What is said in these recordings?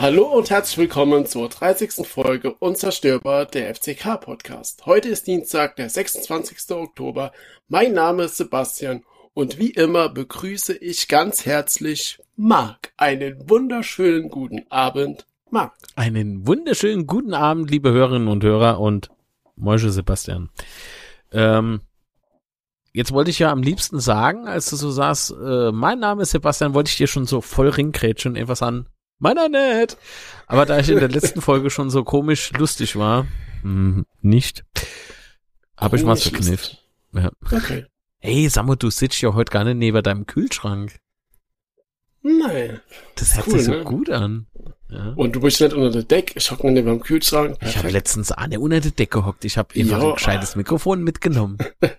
Hallo und herzlich willkommen zur 30. Folge Unzerstörbar der FCK Podcast. Heute ist Dienstag, der 26. Oktober. Mein Name ist Sebastian und wie immer begrüße ich ganz herzlich Marc. Einen wunderschönen guten Abend, Marc. Einen wunderschönen guten Abend, liebe Hörerinnen und Hörer und Moische Sebastian. Ähm, jetzt wollte ich ja am liebsten sagen, als du so sagst, äh, mein Name ist Sebastian, wollte ich dir schon so voll ringkrätschen, etwas an meiner nett. Aber da ich in der letzten Folge schon so komisch lustig war, mh, nicht, habe ich was verkniffen. Ja. Okay. Hey, Samu, du sitzt ja heute gar nicht neben deinem Kühlschrank. Nein. Das hört cool, sich so ne? gut an. Ja. Und du bist nicht unter der Decke, ich hocke neben dem Kühlschrank. Ich habe letztens Anne unter der Decke gehockt. Ich habe einfach Ja. ein gescheites Mikrofon mitgenommen.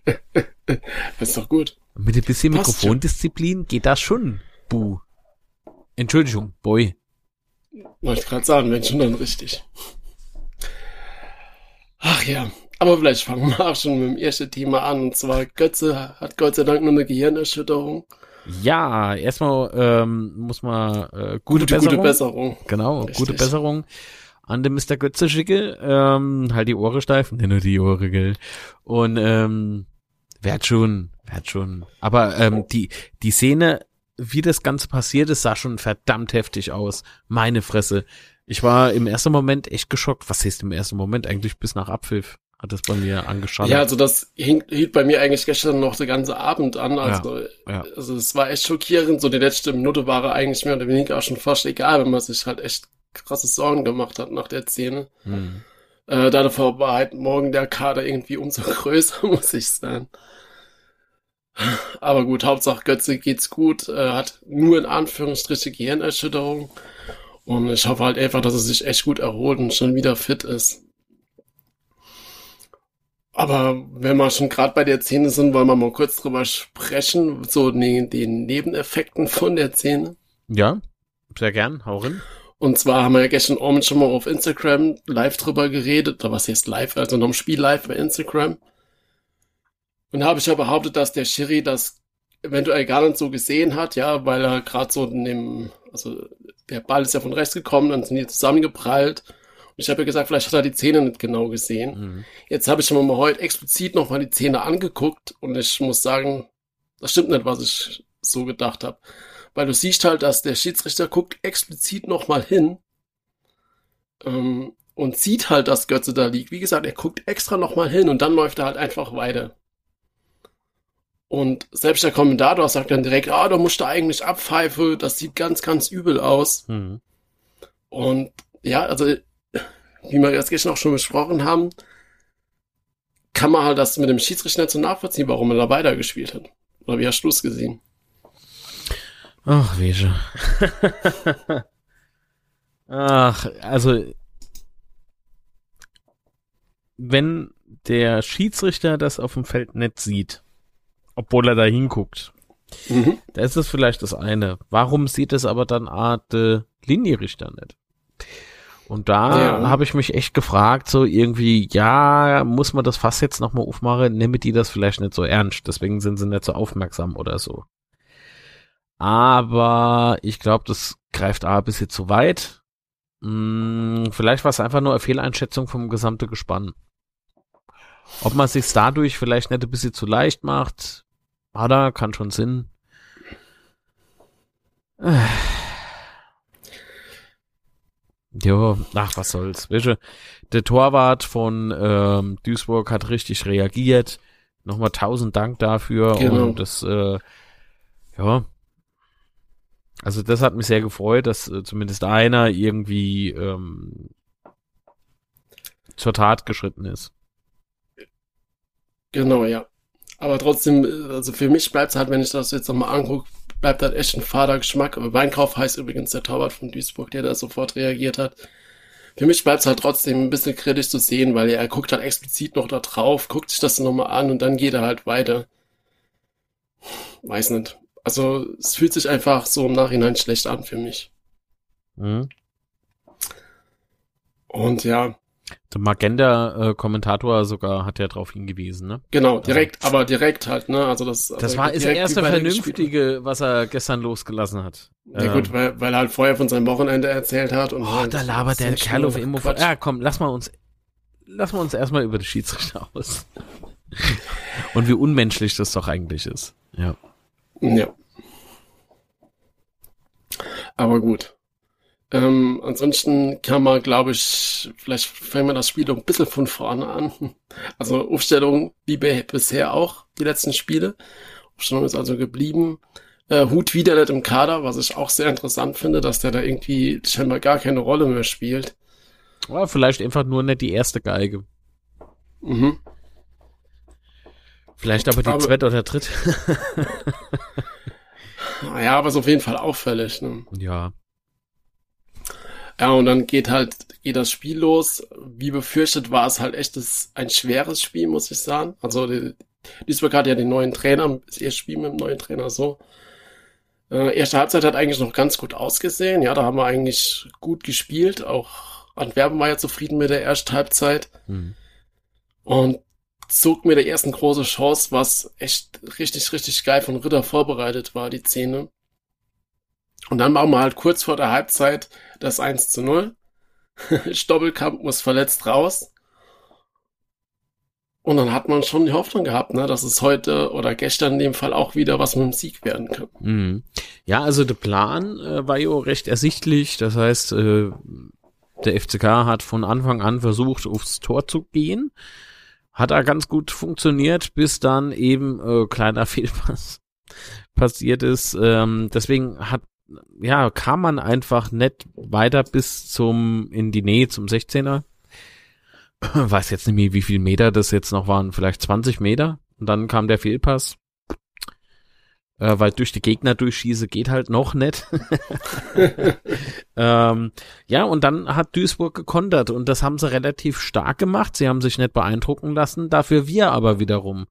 Das ist doch gut. Mit ein bisschen. Mikrofondisziplin geht das schon. Buh. Entschuldigung, Boy. Wollte ich gerade sagen, wenn schon dann richtig. Ach ja, aber vielleicht fangen wir auch schon mit dem ersten Thema an. Und zwar Götze hat Gott sei Dank nur eine Gehirnerschütterung. Ja, erstmal ähm, muss man äh, gute, Gute, Besserung. gute Besserung. Genau, Richtig. gute Besserung an den Mr. Götze schicke. Ähm, halt die Ohren steif. Ne, nur die Ohren, gell. Und ähm, werd schon, werd schon. Aber ähm, die, die Szene, wie das Ganze passiert ist, sah schon verdammt heftig aus. Meine Fresse. Ich war im ersten Moment echt geschockt. Was heißt im ersten Moment? Eigentlich bis nach Abpfiff hat das bei mir angeschaut. Ja, also das hing, hielt bei mir eigentlich gestern noch den ganzen Abend an. Also, ja. also es war echt schockierend. So die letzte Minute war eigentlich mehr oder weniger auch schon fast egal, wenn man sich halt echt krasse Sorgen gemacht hat nach der Szene. Hm. Äh, davor war halt morgen der Kader irgendwie umso größer, muss ich sagen. Aber gut, Hauptsache Götze geht's gut, äh, hat nur in Anführungsstriche Gehirnerschütterung. Und ich hoffe halt einfach, dass er sich echt gut erholt und schon wieder fit ist. Aber wenn wir schon gerade bei der Szene sind, wollen wir mal kurz drüber sprechen, so den, den Nebeneffekten von der Szene. Ja, sehr gern, hau rein. Und zwar haben wir ja gestern Abend schon mal auf Instagram live drüber geredet, oder was heißt live, also noch im Spiel live bei Instagram. Und da habe ich ja behauptet, dass der Schiri das eventuell gar nicht so gesehen hat, ja, weil er gerade so in dem, also der Ball ist ja von rechts gekommen, dann sind die zusammengeprallt. Und ich habe ja gesagt, vielleicht hat er die Zähne nicht genau gesehen. Mhm. Jetzt habe ich mir mal heute explizit nochmal die Zähne angeguckt und ich muss sagen, das stimmt nicht, was ich so gedacht habe. Weil du siehst halt, dass der Schiedsrichter guckt explizit nochmal hin ähm, und sieht halt, dass Götze da liegt. Wie gesagt, er guckt extra nochmal hin und dann läuft er halt einfach weiter. Und selbst der Kommentator sagt dann direkt, ah, da musst du eigentlich abpfeife, das sieht ganz, ganz übel aus. Mhm. Und ja, also, wie wir jetzt gestern auch schon besprochen haben, kann man halt das mit dem Schiedsrichter nicht so nachvollziehen, warum er da weitergespielt hat. Oder wie hast du es gesehen? Ach, Wege. Ach, also, wenn der Schiedsrichter das auf dem Feld nicht sieht, obwohl er da hinguckt, Mhm. da ist es vielleicht das eine. Warum sieht es aber dann Art äh, Linienrichter nicht? Und da Ja. habe ich mich echt gefragt, so irgendwie, ja, muss man das Fass jetzt nochmal aufmachen? Nehmen die das vielleicht nicht so ernst, deswegen sind sie nicht so aufmerksam oder so. Aber ich glaube, das greift A ein bisschen zu weit. Hm, vielleicht war es einfach nur eine Fehleinschätzung vom gesamten Gespann. Ob man sich dadurch vielleicht nicht ein bisschen zu leicht macht, hat er, kann schon Sinn. Äh. Jo, ach, was soll's. Du, der Torwart von ähm, Duisburg hat richtig reagiert. Nochmal tausend Dank dafür. Genau. Und das, äh, ja. Also das hat mich sehr gefreut, dass äh, zumindest einer irgendwie ähm, zur Tat geschritten ist. Genau, ja. Aber trotzdem, also für mich bleibt es halt, wenn ich das jetzt nochmal angucke, bleibt halt echt ein fader Geschmack. Aber Weinkauf heißt übrigens der Torwart von Duisburg, der da sofort reagiert hat. Für mich bleibt es halt trotzdem ein bisschen kritisch zu sehen, weil er guckt halt explizit noch da drauf, guckt sich das nochmal an und dann geht er halt weiter. Weiß nicht. Also es fühlt sich einfach so im Nachhinein schlecht an für mich. Mhm. Und ja, Der Magenta-Kommentator sogar hat ja darauf hingewiesen, ne? Genau, direkt, aber direkt halt, ne? Also das, Das also war das direkt erste Vernünftige, was er gestern losgelassen hat. Ja Ähm, gut, weil, weil er halt vorher von seinem Wochenende erzählt hat und Oh, halt, da labert der das ist Kerl auf Immo. Ja, komm, lass mal uns, lass mal uns erstmal über die Schiedsrichter aus. Und wie unmenschlich das doch eigentlich ist. Ja. Ja. Aber gut. Ähm, ansonsten kann man, glaube ich, vielleicht fangen wir das Spiel ein bisschen von vorne an. Also Aufstellung wie bisher auch, die letzten Spiele. Aufstellung ist also geblieben. Äh, Hut wieder nicht im Kader, was ich auch sehr interessant finde, dass der da irgendwie scheinbar gar keine Rolle mehr spielt. Oder vielleicht einfach nur nicht die erste Geige. Mhm. Vielleicht aber die Aber- zweite oder dritte. Naja, aber ist auf jeden Fall auffällig. Ne? ja. Ja, und dann geht halt, geht das Spiel los. Wie befürchtet war es halt echt das, ein schweres Spiel, muss ich sagen. Also, die, Duisburg hat ja den neuen Trainer, das erste Spiel mit dem neuen Trainer so. Äh, erste Halbzeit hat eigentlich noch ganz gut ausgesehen. Ja, da haben wir eigentlich gut gespielt. Auch Antwerpen war ja zufrieden mit der ersten Halbzeit. Hm. Und zog mir der ersten große Chance, was echt richtig, richtig geil von Ritter vorbereitet war, die Szene. Und dann machen wir halt kurz vor der Halbzeit das 1 zu 0. Stoppelkamp muss verletzt raus. Und dann hat man schon die Hoffnung gehabt, ne, dass es heute oder gestern in dem Fall auch wieder was mit dem Sieg werden kann. Mhm. Ja, also der Plan äh, war ja recht ersichtlich. Das heißt, äh, der FCK hat von Anfang an versucht, aufs Tor zu gehen. Hat da ganz gut funktioniert, bis dann eben äh, kleiner Fehlpass passiert ist. Ähm, deswegen hat ja kam man einfach nicht weiter bis zum in die Nähe zum 16er. Weiß jetzt nicht mehr, wie viel Meter das jetzt noch waren, vielleicht 20 Meter. Und dann kam der Fehlpass äh, weil durch die Gegner durchschieße geht halt noch nicht. ähm, ja, und dann hat Duisburg gekontert und das haben sie relativ stark gemacht. Sie haben sich nicht beeindrucken lassen, dafür wir aber wiederum.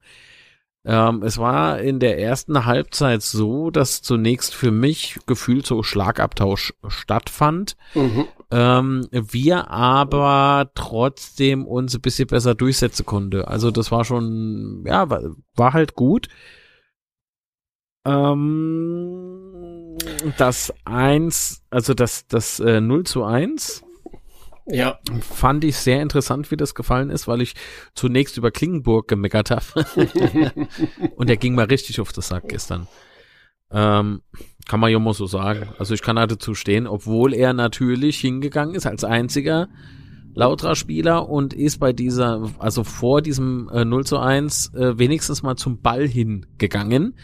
Ähm, es war in der ersten Halbzeit so, dass zunächst für mich gefühlt so Schlagabtausch stattfand. Mhm. Ähm, wir aber trotzdem uns ein bisschen besser durchsetzen konnte. Also das war schon, ja, war, war halt gut. Ähm, das eins, also das, das äh, 0 zu 1 Ja, fand ich sehr interessant, wie das gefallen ist, weil ich zunächst über Klingenburg gemeckert habe. Und der ging mal richtig auf den Sack gestern. Ähm, kann man ja mal so sagen. Also ich kann da dazu stehen, obwohl er natürlich hingegangen ist als einziger lauterer Spieler und ist bei dieser, also vor diesem äh, 0 zu 1 äh, wenigstens mal zum Ball hingegangen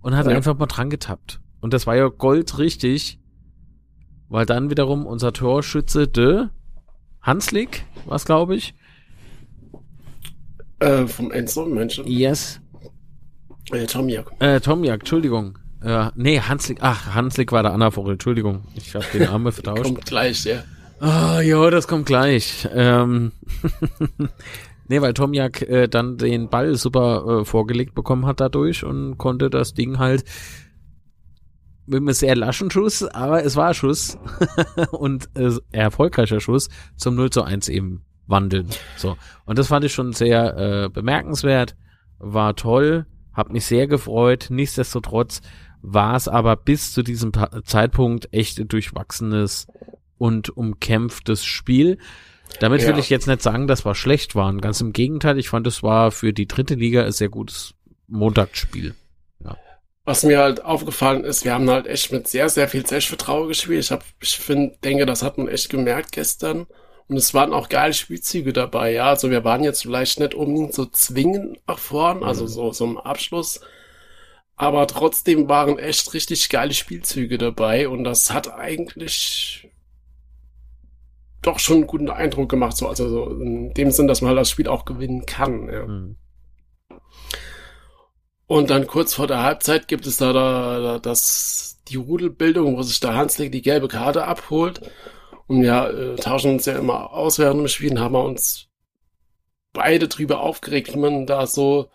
und hat Ja. einfach mal dran getappt. Und das war ja goldrichtig, weil dann wiederum unser Torschütze de Hanslik, was glaube ich. äh, vom Enzo, Menschen. Yes. Äh, Tomiak. Äh, Tomjak, Entschuldigung. Äh, nee, Hanslik, ach, Hanslik war der Anna-Vogel, Entschuldigung. Ich habe den Namen vertauscht. Kommt gleich, ja. Ah, ja, das kommt gleich. Ähm, nee, weil Tomjak äh, dann den Ball super äh, vorgelegt bekommen hat dadurch und konnte das Ding halt mit einem sehr laschen Schuss, aber es war Schuss und äh, erfolgreicher Schuss zum 0 zu 1 eben wandeln. So. Und das fand ich schon sehr äh, bemerkenswert, war toll, hab mich sehr gefreut. Nichtsdestotrotz war es aber bis zu diesem Pa- Zeitpunkt echt ein durchwachsenes und umkämpftes Spiel. Damit will Ja. ich jetzt nicht sagen, dass wir schlecht waren. Ganz im Gegenteil, ich fand, es war für die dritte Liga ein sehr gutes Montagsspiel. Was mir halt aufgefallen ist, wir haben halt echt mit sehr, sehr viel Selbstvertrauen gespielt. Ich hab, ich finde, denke, das hat man echt gemerkt gestern. Und es waren auch geile Spielzüge dabei, ja. Also wir waren jetzt vielleicht nicht unbedingt so zwingend nach vorn, also so, so im Abschluss. Aber trotzdem waren echt richtig geile Spielzüge dabei und das hat eigentlich doch schon einen guten Eindruck gemacht, so, also so in dem Sinn, dass man halt das Spiel auch gewinnen kann, ja. Hm. Und dann kurz vor der Halbzeit gibt es da, da, da das, die Rudelbildung, wo sich der Hanslik die gelbe Karte abholt. Und wir äh, tauschen uns ja immer aus während dem Spielen, haben wir uns beide drüber aufgeregt, wie man da so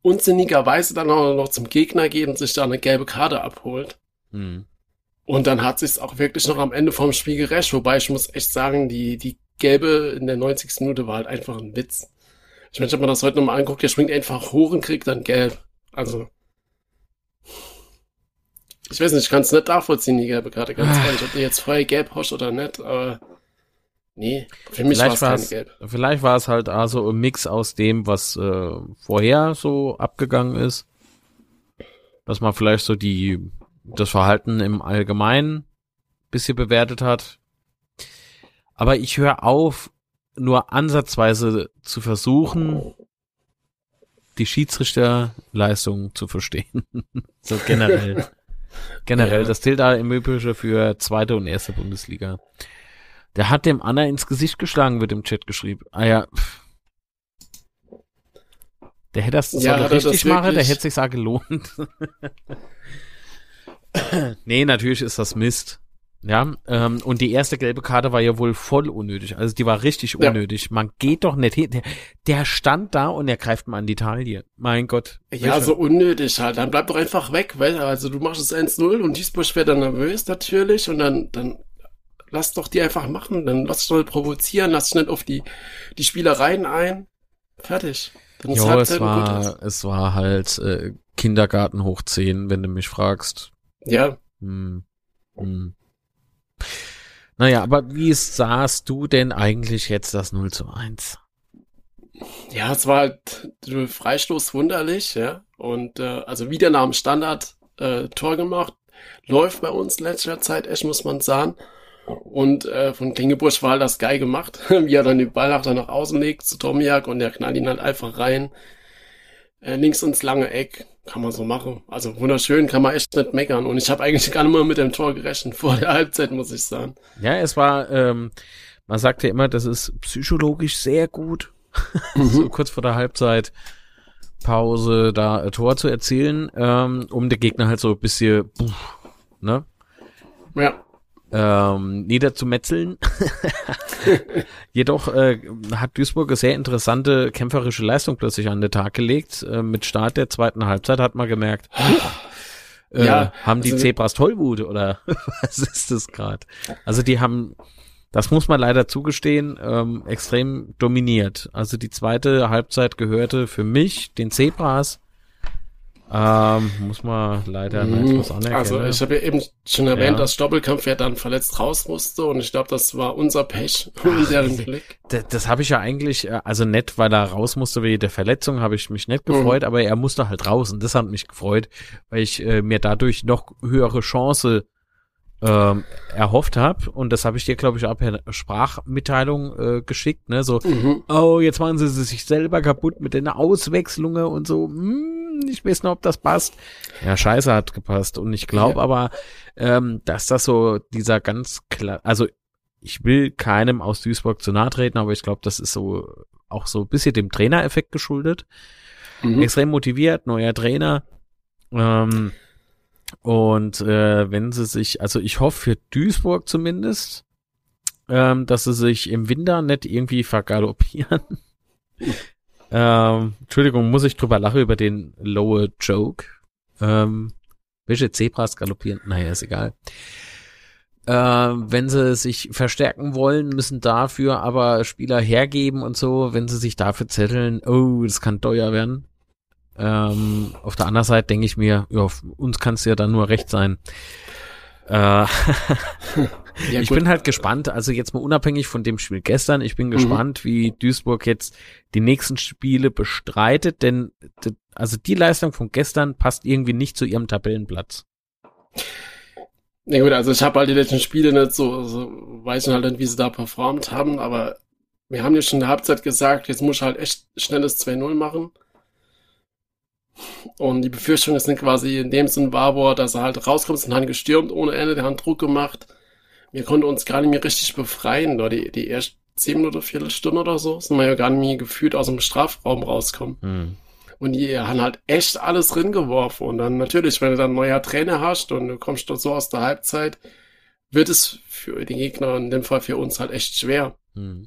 unsinnigerweise dann auch noch zum Gegner geht und sich da eine gelbe Karte abholt. Hm. Und dann hat sich's auch wirklich noch am Ende vom Spiel gerecht, wobei ich muss echt sagen, die, die Gelbe in der 90. Minute war halt einfach ein Witz. Ich meine, habe mir das heute nochmal angeguckt, der springt einfach hoch und kriegt dann gelb. Also. Ich weiß nicht, ich kann es nicht nachvollziehen, die gelbe Karte, ganz Ah. ehrlich, ob der jetzt vorher gelb hoscht oder nicht, aber nee, für mich es war es, gelb. vielleicht war es halt also ein Mix aus dem, was äh, vorher so abgegangen ist. Dass man vielleicht so die, das Verhalten im Allgemeinen bisschen bewertet hat. Aber ich höre auf, nur ansatzweise zu versuchen, die Schiedsrichterleistung zu verstehen. so generell. Generell, Ja. das zählt da im Übrigen für zweite und erste Bundesliga. Der hat dem Anna ins Gesicht geschlagen, wird im Chat geschrieben. Ah ja. Der hätte das, Ja, das richtig machen, der hätte sich auch gelohnt. nee, natürlich ist das Mist. Ja, ähm, und die erste gelbe Karte war ja wohl voll unnötig. Also die war richtig Ja. unnötig. Man geht doch nicht hin. Der, der stand da und er greift mal an die Taille. Mein Gott. Ja, so unnötig halt. Dann bleib doch einfach weg, weil, also du machst es 1-0 und Duisburg wird dann nervös natürlich und dann, dann lass doch die einfach machen. Dann lass dich doch nicht provozieren, lass dich nicht auf die, die Spielereien ein. Fertig. Dann Jo, es war, es war halt äh, Kindergarten hoch 10, wenn du mich fragst. Ja, Hm. Hm. Naja, aber wie sahst du denn eigentlich jetzt das 0 zu 1? ja, es war halt Freistoß wunderlich, ja. Und äh, also wieder nach dem Standard äh, Tor gemacht. Läuft bei uns in letzter Zeit echt, muss man sagen. Und äh, von Klingebusch war halt das geil gemacht, wie er dann den Ball nach, nach außen legt zu Tomiak und der knallt ihn halt einfach rein. Äh, links ins lange Eck. Kann man so machen. Also wunderschön, kann man echt nicht meckern. Und ich habe eigentlich gar nicht mal mit dem Tor gerechnet vor der Halbzeit, muss ich sagen. Ja, es war, ähm, man sagt ja immer, das ist psychologisch sehr gut, so kurz vor der Halbzeit Pause da ein Tor zu erzielen, ähm, um den Gegner halt so ein bisschen, puh, ne, Ja. Ähm, niederzumetzeln. Jedoch äh, hat Duisburg eine sehr interessante kämpferische Leistung plötzlich an den Tag gelegt. Äh, mit Start der zweiten Halbzeit hat man gemerkt, äh, Ja, haben die also- Zebras Tollwut oder was ist das gerade? Also die haben, das muss man leider zugestehen, ähm, extrem dominiert. Also die zweite Halbzeit gehörte für mich den Zebras. Ähm, muss man leider Mhm. nicht was anerkennen. Also ich habe ja eben schon erwähnt, Ja. dass Stoppelkampf ja dann verletzt raus musste und ich glaube, das war unser Pech in deren Blick. Das, das habe ich ja eigentlich, äh, also nett, weil er raus musste wegen der Verletzung, habe ich mich nicht gefreut, aber er musste halt raus und das hat mich gefreut, weil ich äh, mir dadurch noch höhere Chance ähm, erhofft habe und das habe ich dir, glaube ich, auch per Sprachmitteilung äh, geschickt, ne, so, Mhm. oh, jetzt machen sie sich selber kaputt mit den Auswechslungen und so, hm, ich weiß nicht, ob das passt. Ja, scheiße hat gepasst und ich glaube Ja. aber, ähm, dass das so dieser ganz klar, also ich will keinem aus Duisburg zu nahe treten, aber ich glaube, das ist so auch so ein bisschen dem Trainereffekt geschuldet. Mhm. Extrem motiviert, neuer Trainer. Ähm, und äh, wenn sie sich, also ich hoffe für Duisburg zumindest, ähm, dass sie sich im Winter nicht irgendwie vergaloppieren. ähm, Entschuldigung, muss ich drüber lachen über den lower Joke. Ähm, welche Zebras galoppieren? Naja, ist egal. Ähm, wenn sie sich verstärken wollen, müssen dafür aber Spieler hergeben und so, wenn sie sich dafür zetteln, oh, das kann teuer werden. Ähm, auf der anderen Seite denke ich mir, ja, uns kann es ja dann nur recht sein. Äh, Ja, ich gut. bin halt gespannt, also jetzt mal unabhängig von dem Spiel gestern, ich bin Mhm. gespannt, wie Duisburg jetzt die nächsten Spiele bestreitet, denn also die Leistung von gestern passt irgendwie nicht zu ihrem Tabellenplatz. Ja gut, also ich habe halt die letzten Spiele nicht so, so weiß ich halt nicht, wie sie da performt haben, aber wir haben ja schon in der Halbzeit gesagt, jetzt muss ich halt echt schnelles 2-0 machen. Und die Befürchtung ist dann quasi in dem Sinn war, wo er, dass er halt rauskommt, sind halt gestürmt ohne Ende, der hat Druck gemacht. Wir konnten uns gar nicht mehr richtig befreien, da die, die erst 10 Minuten, Viertelstunde oder so, sind wir ja gar nicht mehr gefühlt aus dem Strafraum rauskommen. Hm. Und die haben halt echt alles drin geworfen. Und dann natürlich, wenn du dann neuer Trainer hast und du kommst dort so aus der Halbzeit, wird es für die Gegner, in dem Fall für uns, halt echt schwer. Hm.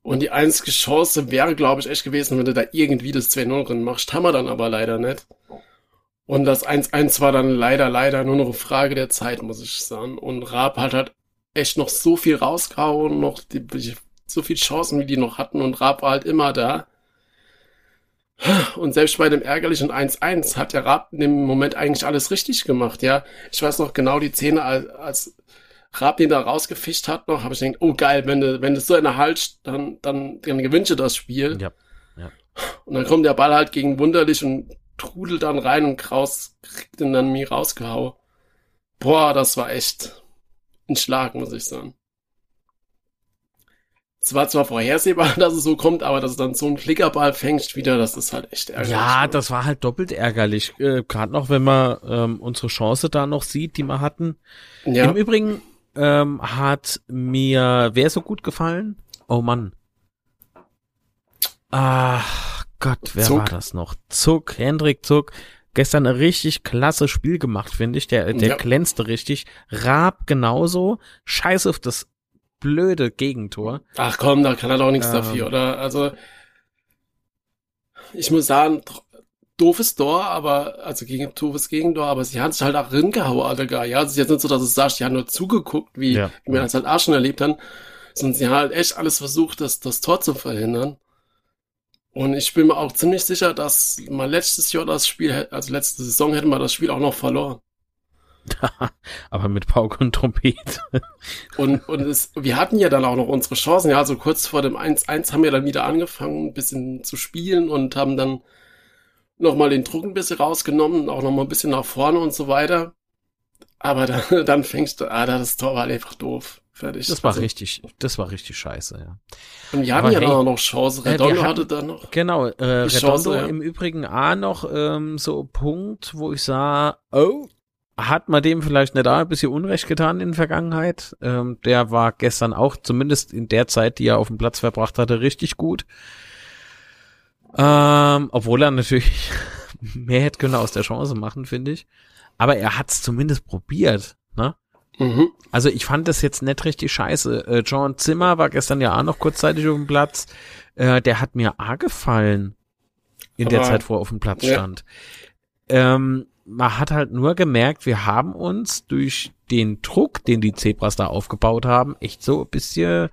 Und die einzige Chance wäre, glaube ich, echt gewesen, wenn du da irgendwie das 2-0 drin machst. Haben wir dann aber leider nicht. Und das 1-1 war dann leider, leider nur noch eine Frage der Zeit, muss ich sagen. Und Raab hat halt echt noch so viel rausgehauen, noch die, so viel Chancen, wie die noch hatten und Raab war halt immer da. Und selbst bei dem ärgerlichen 1-1 hat der Raab in dem Moment eigentlich alles richtig gemacht, ja. Ich weiß noch genau die Szene, als, als Raab den da rausgefischt hat noch, habe ich gedacht, oh geil, wenn du, wenn du so eine Halt, dann, dann, dann gewünsche das Spiel. Ja. ja. Und dann kommt der Ball halt gegen Wunderlich und trudelt dann rein und Kraus kriegt ihn dann mir rausgehauen. Boah, das war echt ein Schlag, muss ich sagen. Es war zwar vorhersehbar, dass es so kommt, aber dass es dann so ein Klickerball fängt wieder, das ist halt echt ärgerlich. Ja, ne? das war halt doppelt ärgerlich. Äh, Gerade noch, wenn man ähm, unsere Chance da noch sieht, die wir hatten. Ja. Im Übrigen ähm, hat mir wer so gut gefallen? Oh Mann. Ach Gott, wer Zuck. war das noch? Zuck, Hendrik Zuck. Gestern ein richtig klasse Spiel gemacht, finde ich. Der, der ja. glänzte richtig. Raab genauso. Scheiß auf das blöde Gegentor. Ach komm, da kann er doch nichts ähm, dafür, oder? Also, ich muss sagen, doofes Tor, aber, also gegen, doofes Gegentor, aber sie haben sich halt auch ringehauen, alle gar, ja. Es ist jetzt nicht so, dass du sagst, die haben nur zugeguckt, wie, ja. wie wir das halt auch schon erlebt haben, sondern sie haben halt echt alles versucht, das, das Tor zu verhindern. Und ich bin mir auch ziemlich sicher, dass mal letztes Jahr das Spiel, also letzte Saison hätten wir das Spiel auch noch verloren. aber mit Pauke und Trompete. und, und es, wir hatten ja dann auch noch unsere Chancen. Ja, also kurz vor dem 1-1 haben wir dann wieder angefangen, ein bisschen zu spielen und haben dann nochmal den Druck ein bisschen rausgenommen, auch nochmal ein bisschen nach vorne und so weiter. Aber dann, dann fängst du, ah, das Tor war einfach doof. Fertig. Das war also, richtig, das war richtig scheiße, ja. Und wir hatten ja hey, dann auch noch Chance. Äh, Redondo äh, hatte dann noch. Genau, äh, Redondo Chance, ja. im Übrigen A noch ähm, so Punkt, wo ich sah, oh, hat man dem vielleicht nicht da ein bisschen Unrecht getan in der Vergangenheit. Ähm, der war gestern auch, zumindest in der Zeit, die er auf dem Platz verbracht hatte, richtig gut. Ähm, obwohl er natürlich mehr hätte können aus der Chance machen, finde ich. Aber er hat es zumindest probiert. Mhm. Also ich fand das jetzt nicht richtig scheiße. Äh, John Zimmer war gestern ja auch noch kurzzeitig auf dem Platz. Äh, der hat mir A gefallen in Aber, der Zeit, wo er auf dem Platz ja. stand. Ähm, man hat halt nur gemerkt, wir haben uns durch den Druck, den die Zebras da aufgebaut haben, echt so ein bisschen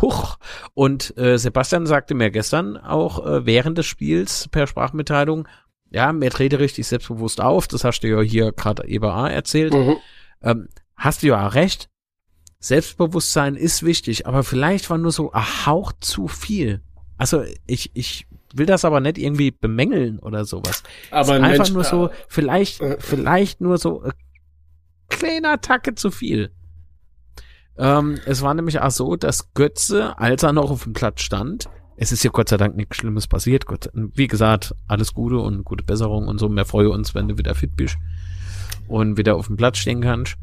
Huch. Und äh, Sebastian sagte mir gestern auch äh, während des Spiels per Sprachmitteilung, ja, mir trete richtig selbstbewusst auf, das hast du ja hier gerade eben erzählt. Mhm. Ähm, hast du ja auch recht. Selbstbewusstsein ist wichtig, aber vielleicht war nur so ein Hauch zu viel. Also ich, ich will das aber nicht irgendwie bemängeln oder sowas. Aber einfach Mensch, nur so, vielleicht, äh, vielleicht nur so äh, kleiner Tacke zu viel. Ähm, es war nämlich auch so, dass Götze, als er noch auf dem Platz stand, es ist ja Gott sei Dank nichts Schlimmes passiert. Gott, wie gesagt, alles Gute und gute Besserung und so. Wir freuen uns, wenn du wieder fit bist und wieder auf dem Platz stehen kannst.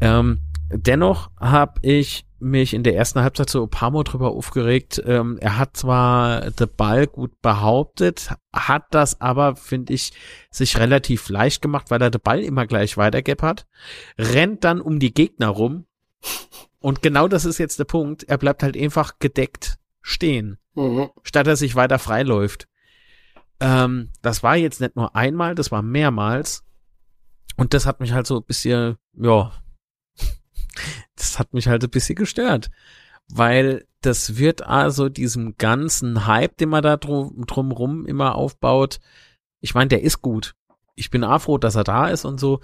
Ähm, dennoch habe ich mich in der ersten Halbzeit so ein paar Mal drüber aufgeregt. Ähm, er hat zwar den Ball gut behauptet, hat das aber, finde ich, sich relativ leicht gemacht, weil er den Ball immer gleich weitergeb hat, rennt dann um die Gegner rum und genau das ist jetzt der Punkt. Er bleibt halt einfach gedeckt stehen, mhm. statt er sich weiter freiläuft. Ähm, das war jetzt nicht nur einmal, das war mehrmals. Und das hat mich halt so ein bisschen, ja, das hat mich halt ein bisschen gestört. Weil das wird also diesem ganzen Hype, den man da drum, drumrum immer aufbaut, ich meine, der ist gut. Ich bin froh, dass er da ist und so.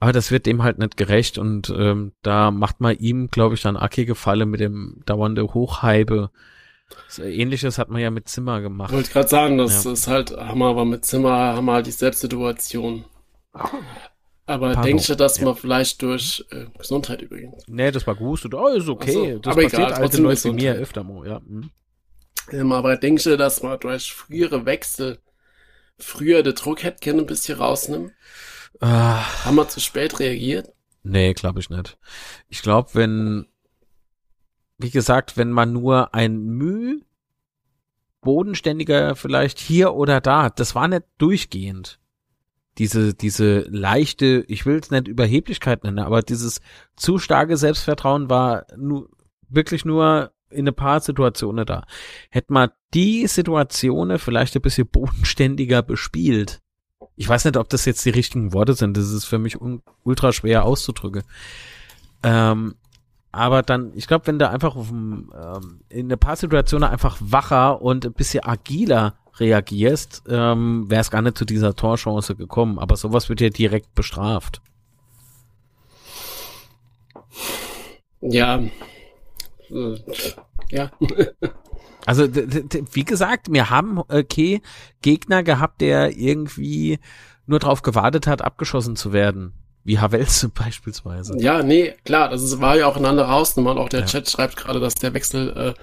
Aber das wird dem halt nicht gerecht und ähm, da macht man ihm, glaube ich, dann ackige Falle mit dem dauernde Hochhype. So Ähnliches hat man ja mit Zimmer gemacht. Wollte gerade sagen, das ja. ist halt Hammer, aber mit Zimmer haben wir halt dieselbe Situation. Aber Pardon. denkst du, dass ja. man vielleicht durch äh, Gesundheit übrigens? Nee, das war gut. Oh, ist okay. So, das aber passiert egal, alte Leute wie mir öfter mal, ja. Hm. Ähm, aber denkst du, dass man durch frühere Wechsel früher den Druck hätte können ein bisschen rausnehmen? Ah. Haben wir zu spät reagiert? Nee, glaube ich nicht. Ich glaube, wenn, wie gesagt, wenn man nur ein Mühe bodenständiger vielleicht hier oder da, das war nicht durchgehend diese, diese leichte, ich will es nicht Überheblichkeit nennen, aber dieses zu starke Selbstvertrauen war nur, wirklich nur in ein paar Situationen da. Hätte man die Situationen vielleicht ein bisschen bodenständiger bespielt. Ich weiß nicht, ob das jetzt die richtigen Worte sind. Das ist für mich ultra schwer auszudrücken. Ähm, aber dann, ich glaube, wenn du einfach auf dem, ähm, in eine paar Situationen einfach wacher und ein bisschen agiler reagierst, ähm, wäre es gar nicht zu dieser Torchance gekommen. Aber sowas wird ja direkt bestraft. Ja. Äh, ja. Also wie gesagt, wir haben okay Gegner gehabt, der irgendwie nur darauf gewartet hat, abgeschossen zu werden. Wie Havels beispielsweise. Ja, nee, klar, das ist, war ja auch ein anderer Hausnummer. Und auch der ja. Chat schreibt gerade, dass der Wechsel äh,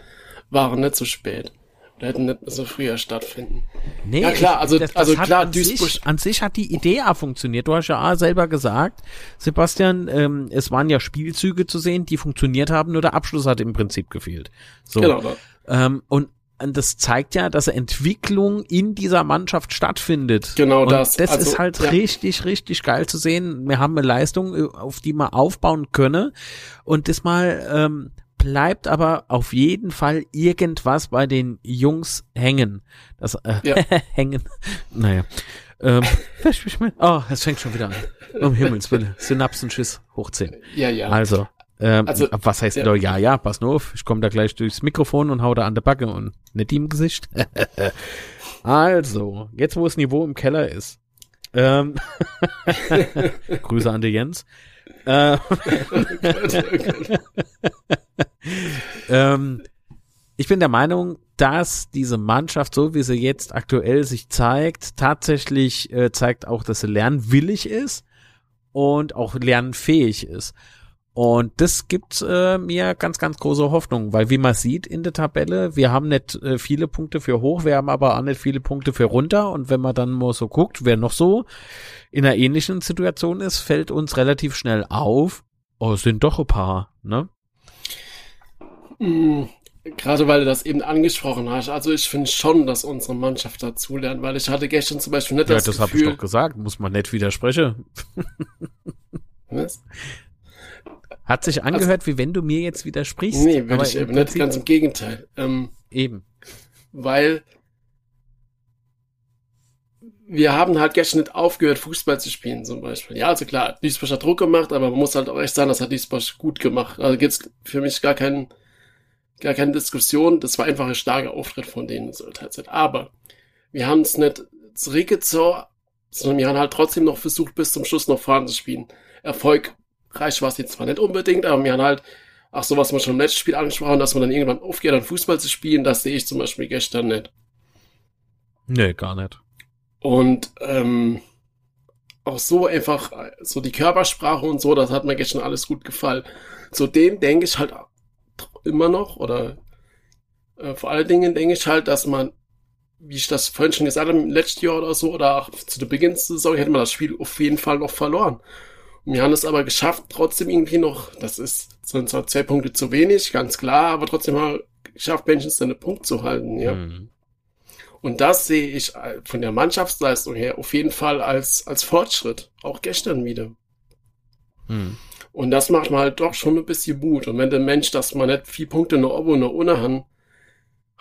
war nicht so spät. Hätten nicht so früher stattfinden. Nee, ja klar, also, das, also das klar, an Duisburg. Sich, an sich hat die Idee ja funktioniert. Du hast ja selber gesagt, Sebastian, ähm, es waren ja Spielzüge zu sehen, die funktioniert haben, nur der Abschluss hat im Prinzip gefehlt. So. Genau. Ähm, und das zeigt ja, dass Entwicklung in dieser Mannschaft stattfindet. Genau und das. Das also, ist halt ja. richtig, richtig geil zu sehen. Wir haben eine Leistung, auf die wir aufbauen können. Und diesmal ähm, bleibt aber auf jeden Fall irgendwas bei den Jungs hängen. Das äh, ja. hängen. Naja. Ähm, oh, es fängt schon wieder an. Um Himmels Willen. Synapsenschiss hoch 10. Ja, ja. Also, ähm, also, was heißt ja. ja, ja, pass nur auf, ich komme da gleich durchs Mikrofon und hau da an der Backe und nicht im Gesicht. also, jetzt wo das Niveau im Keller ist. Ähm, Grüße an den Jens. Äh, ähm, ich bin der Meinung, dass diese Mannschaft, so wie sie jetzt aktuell sich zeigt, tatsächlich äh, zeigt auch, dass sie lernwillig ist und auch lernfähig ist. Und das gibt äh, mir ganz, ganz große Hoffnung, weil wie man sieht in der Tabelle, wir haben nicht äh, viele Punkte für hoch, wir haben aber auch nicht viele Punkte für runter. Und wenn man dann mal so guckt, wer noch so in einer ähnlichen Situation ist, fällt uns relativ schnell auf, oh, es sind doch ein paar, ne? Mhm. Gerade weil du das eben angesprochen hast. Also ich finde schon, dass unsere Mannschaft dazu lernt, weil ich hatte gestern zum Beispiel nicht ja, das, das Gefühl... Ja, das habe ich doch gesagt. Muss man nicht widersprechen. Was? Hat sich also angehört, also, wie wenn du mir jetzt widersprichst. Nee, würde ich eben nicht, ganz im Gegenteil. Ähm, eben. Weil wir haben halt gestern nicht aufgehört, Fußball zu spielen, zum Beispiel. Ja, also klar, Duisburg hat Druck gemacht, aber man muss halt auch echt sagen, das hat Duisburg gut gemacht. Also gibt's für mich gar keinen, gar keine Diskussion. Das war einfach ein starker Auftritt von denen zur Teilzeit. Aber wir haben es nicht zurückgezogen, sondern wir haben halt trotzdem noch versucht, bis zum Schluss noch vorne zu spielen. Erfolg reich war es jetzt zwar nicht unbedingt, aber mir haben halt, ach so, was man schon im letzten Spiel angesprochen, dass man dann irgendwann aufgeht, dann Fußball zu spielen, das sehe ich zum Beispiel gestern nicht. Nee, gar nicht. Und ähm, auch so einfach, so die Körpersprache und so, das hat mir gestern alles gut gefallen. Zudem denke ich halt immer noch, oder äh, vor allen Dingen denke ich halt, dass man, wie ich das vorhin schon gesagt habe, im letzten Jahr oder so, oder auch zu der Beginn der Saison, hätte man das Spiel auf jeden Fall noch verloren. Wir haben es aber geschafft, trotzdem irgendwie noch, das ist, sind zwar zwei Punkte zu wenig, ganz klar, aber trotzdem mal geschafft, Menschen einen Punkt zu halten, ja. Mhm. Und das sehe ich von der Mannschaftsleistung her auf jeden Fall als, als Fortschritt. Auch gestern wieder. Mhm. Und das macht man halt doch schon ein bisschen Mut. Und wenn der Mensch, dass man nicht vier Punkte noch oben und noch ohne hat,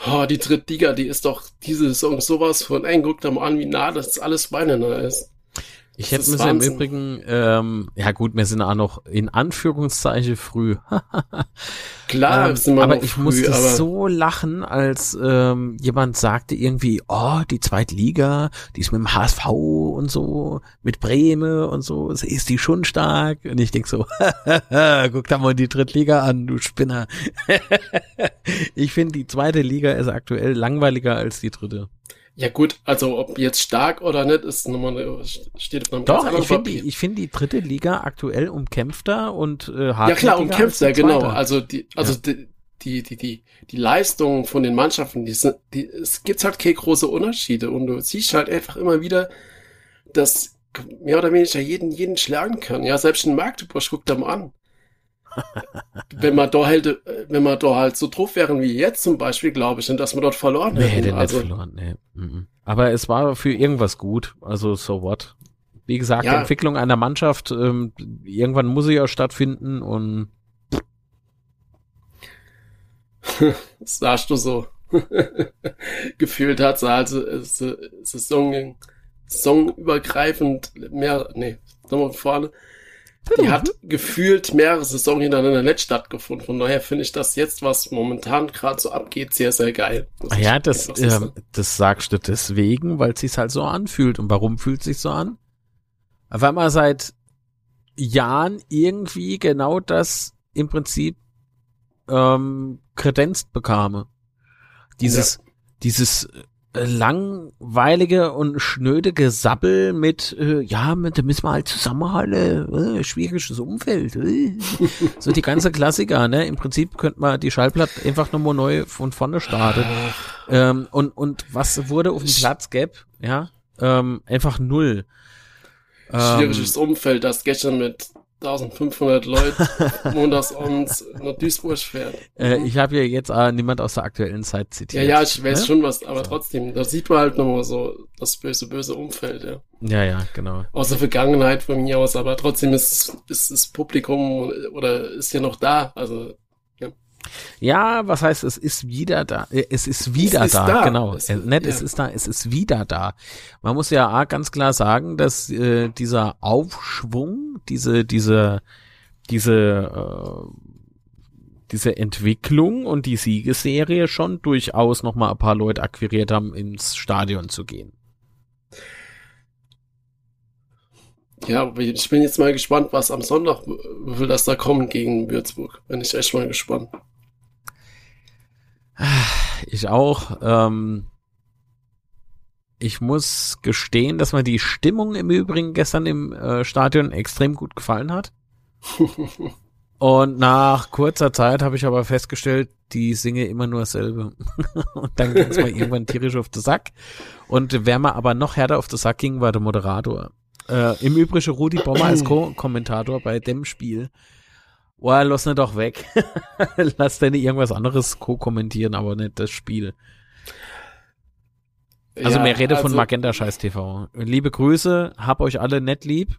oh, die Drittliga, die ist doch diese Saison sowas von eng, guckt da mal an, wie nah das alles beieinander ist. Ich hätte mir im Übrigen, ähm, ja gut, wir sind auch noch in Anführungszeichen früh. Klar, ähm, sind wir aber ich früh, musste aber so lachen, als ähm, jemand sagte irgendwie, oh, die Zweitliga, die ist mit dem HSV und so, mit Breme und so, ist die schon stark? Und ich denk so, guck da mal die Drittliga an, du Spinner. ich finde, die zweite Liga ist aktuell langweiliger als die dritte. Ja gut, also ob jetzt stark oder nicht, ist nochmal steht auf einem Doch, ich finde die, ich finde die dritte Liga aktuell umkämpfter und äh, Ja klar, umkämpfter, genau. Also die, also ja. die, die, die, die, die Leistungen von den Mannschaften, die sind, die, es gibt halt keine große Unterschiede und du siehst halt einfach immer wieder, dass mehr oder weniger jeden, jeden schlagen kann. Ja, selbst in Magdeburg, guck da mal an wenn man da halt, wenn man da halt so drauf wären wie jetzt zum Beispiel, glaube ich, dass man dort verloren nee, hätten. Also, nicht verloren, nee. Aber es war für irgendwas gut, also so what. Wie gesagt, ja. Entwicklung einer Mannschaft, ähm, irgendwann muss sie ja stattfinden und das sagst du so. Gefühlt hat sie also Saison, saisonübergreifend mehr, nee, nochmal vorne, die hat gefühlt mehrere Saisons hintereinander nicht stattgefunden. Von daher finde ich das jetzt, was momentan gerade so abgeht, sehr, sehr geil. Das ja, das, äh, das sagst du deswegen, weil es sich halt so anfühlt. Und warum fühlt es sich so an? Weil man seit Jahren irgendwie genau das im Prinzip ähm, kredenzt bekame. Dieses, ja. dieses langweilige und schnöde Gesabbel mit, äh, ja, mit, da müssen wir halt zusammenhalten, äh, schwieriges Umfeld. Äh. so die ganze Klassiker, ne? Im Prinzip könnte man die Schallplatte einfach nochmal neu von vorne starten. ähm, und, und was wurde auf dem Platz gab, ja, ähm, einfach null. Schwieriges ähm, Umfeld, das gestern mit 1500 Leute montagsabends nach Duisburg fährt. Äh, ich habe ja jetzt äh, niemand aus der aktuellen Zeit zitiert. Ja, ja, ich weiß ne? schon was, aber trotzdem, da sieht man halt nochmal so das böse, böse Umfeld, ja. Ja, ja, genau. Aus der Vergangenheit von mir aus, aber trotzdem ist, ist das Publikum oder ist ja noch da, also ja, was heißt, es ist wieder da. Äh, es ist wieder es ist da, da, genau. Es, Nicht, ja. es ist da, es ist wieder da. Man muss ja ganz klar sagen, dass äh, dieser Aufschwung, diese, diese, diese, äh, diese Entwicklung und die Siegesserie schon durchaus nochmal ein paar Leute akquiriert haben, ins Stadion zu gehen. Ja, ich bin jetzt mal gespannt, was am Sonntag, will das da kommen gegen Würzburg. Bin ich echt mal gespannt. Ich auch. Ähm, ich muss gestehen, dass mir die Stimmung im Übrigen gestern im äh, Stadion extrem gut gefallen hat. Und nach kurzer Zeit habe ich aber festgestellt, die singe immer nur dasselbe. und dann ging es mal irgendwann tierisch auf den Sack. Und wer mir aber noch härter auf den Sack ging, war der Moderator. Äh, Im Übrigen Rudi Bommer als Co-Kommentator bei dem Spiel. Oh, lass nicht doch weg. lass denn irgendwas anderes co-kommentieren, aber nicht das Spiel. Also ja, mehr Rede also, von Magenta Scheiß TV. Liebe Grüße, hab euch alle nett lieb.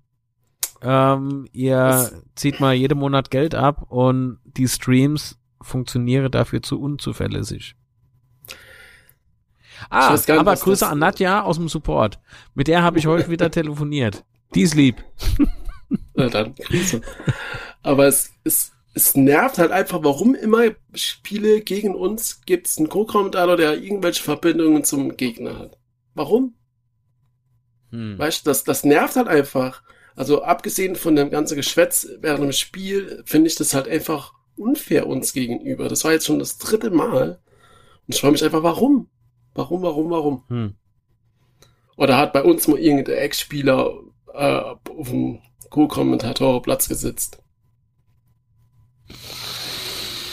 Ähm, ihr zieht mal jeden Monat Geld ab und die Streams funktionieren dafür zu unzuverlässig. Ah, nicht, aber Grüße an Nadja aus dem Support. Mit der habe ich heute wieder telefoniert. Die ist lieb. Na dann, Grüße. Aber es, es, es nervt halt einfach, warum immer Spiele gegen uns gibt es einen Co-Kommentator, der irgendwelche Verbindungen zum Gegner hat. Warum? Hm. Weißt du, das, das nervt halt einfach. Also abgesehen von dem ganzen Geschwätz während dem Spiel, finde ich das halt einfach unfair uns gegenüber. Das war jetzt schon das dritte Mal. Und ich frage mich einfach, warum? Warum, warum, warum? Hm. Oder hat bei uns mal irgendein Ex-Spieler äh, auf dem Co-Kommentatorplatz gesetzt?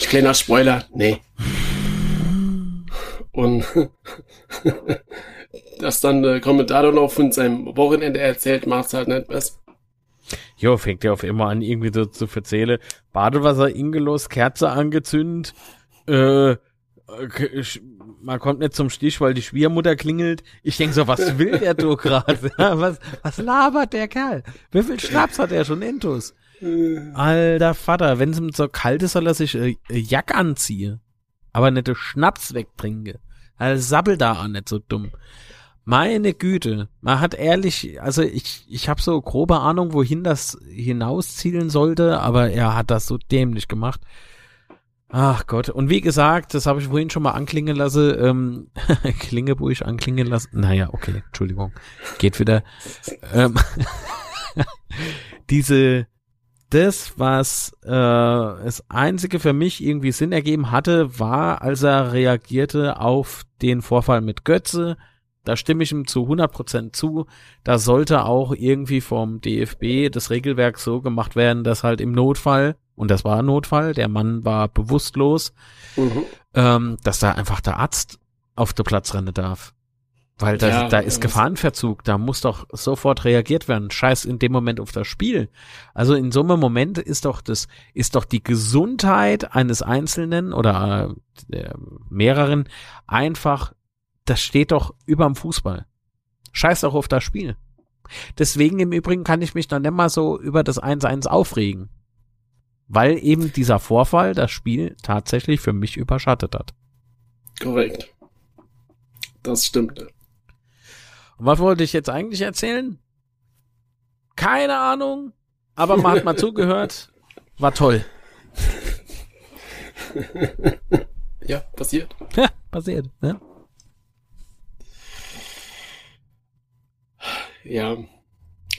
Kleiner Spoiler, nee. Und dass dann der Kommentator noch von seinem Wochenende erzählt, macht's halt nicht besser. Jo, fängt ja auf immer an, irgendwie so zu erzählen. Badewasser ingelos, Kerze angezündet, äh, man kommt nicht zum Stich, weil die Schwiegermutter klingelt. Ich denk so, was will der du gerade? was, was labert der Kerl? Wie viel Schnaps hat er schon intus? Alter Vater, wenn es ihm so kalt ist, soll er sich äh, Jack anziehen. Aber nicht Schnaps wegtrinke. Also sabbel da an, nicht so dumm. Meine Güte, man hat ehrlich, also ich, ich habe so grobe Ahnung, wohin das hinauszielen sollte, aber er hat das so dämlich gemacht. Ach Gott, und wie gesagt, das habe ich vorhin schon mal anklingen lassen, ähm, Klingeburg anklingen lassen. Naja, okay, Entschuldigung, geht wieder. ähm, diese, das, was äh, das Einzige für mich irgendwie Sinn ergeben hatte, war, als er reagierte auf den Vorfall mit Götze. Da stimme ich ihm zu 100% zu. Da sollte auch irgendwie vom DFB das Regelwerk so gemacht werden, dass halt im Notfall, und das war ein Notfall, der Mann war bewusstlos, mhm. ähm, dass da einfach der Arzt auf den Platz rennen darf. Weil da, ja, da ist Gefahrenverzug, da muss doch sofort reagiert werden. Scheiß in dem Moment auf das Spiel. Also in so einem Moment ist doch das, ist doch die Gesundheit eines Einzelnen oder äh, mehreren einfach, das steht doch überm Fußball. Scheiß doch auf das Spiel. Deswegen im Übrigen kann ich mich dann nicht mal so über das 1-1 aufregen. Weil eben dieser Vorfall das Spiel tatsächlich für mich überschattet hat. Korrekt. Das stimmt. Und was wollte ich jetzt eigentlich erzählen? Keine Ahnung. aber man hat mal zugehört. War toll. Ja, passiert. Ja, passiert. Ne? Ja. Ähm,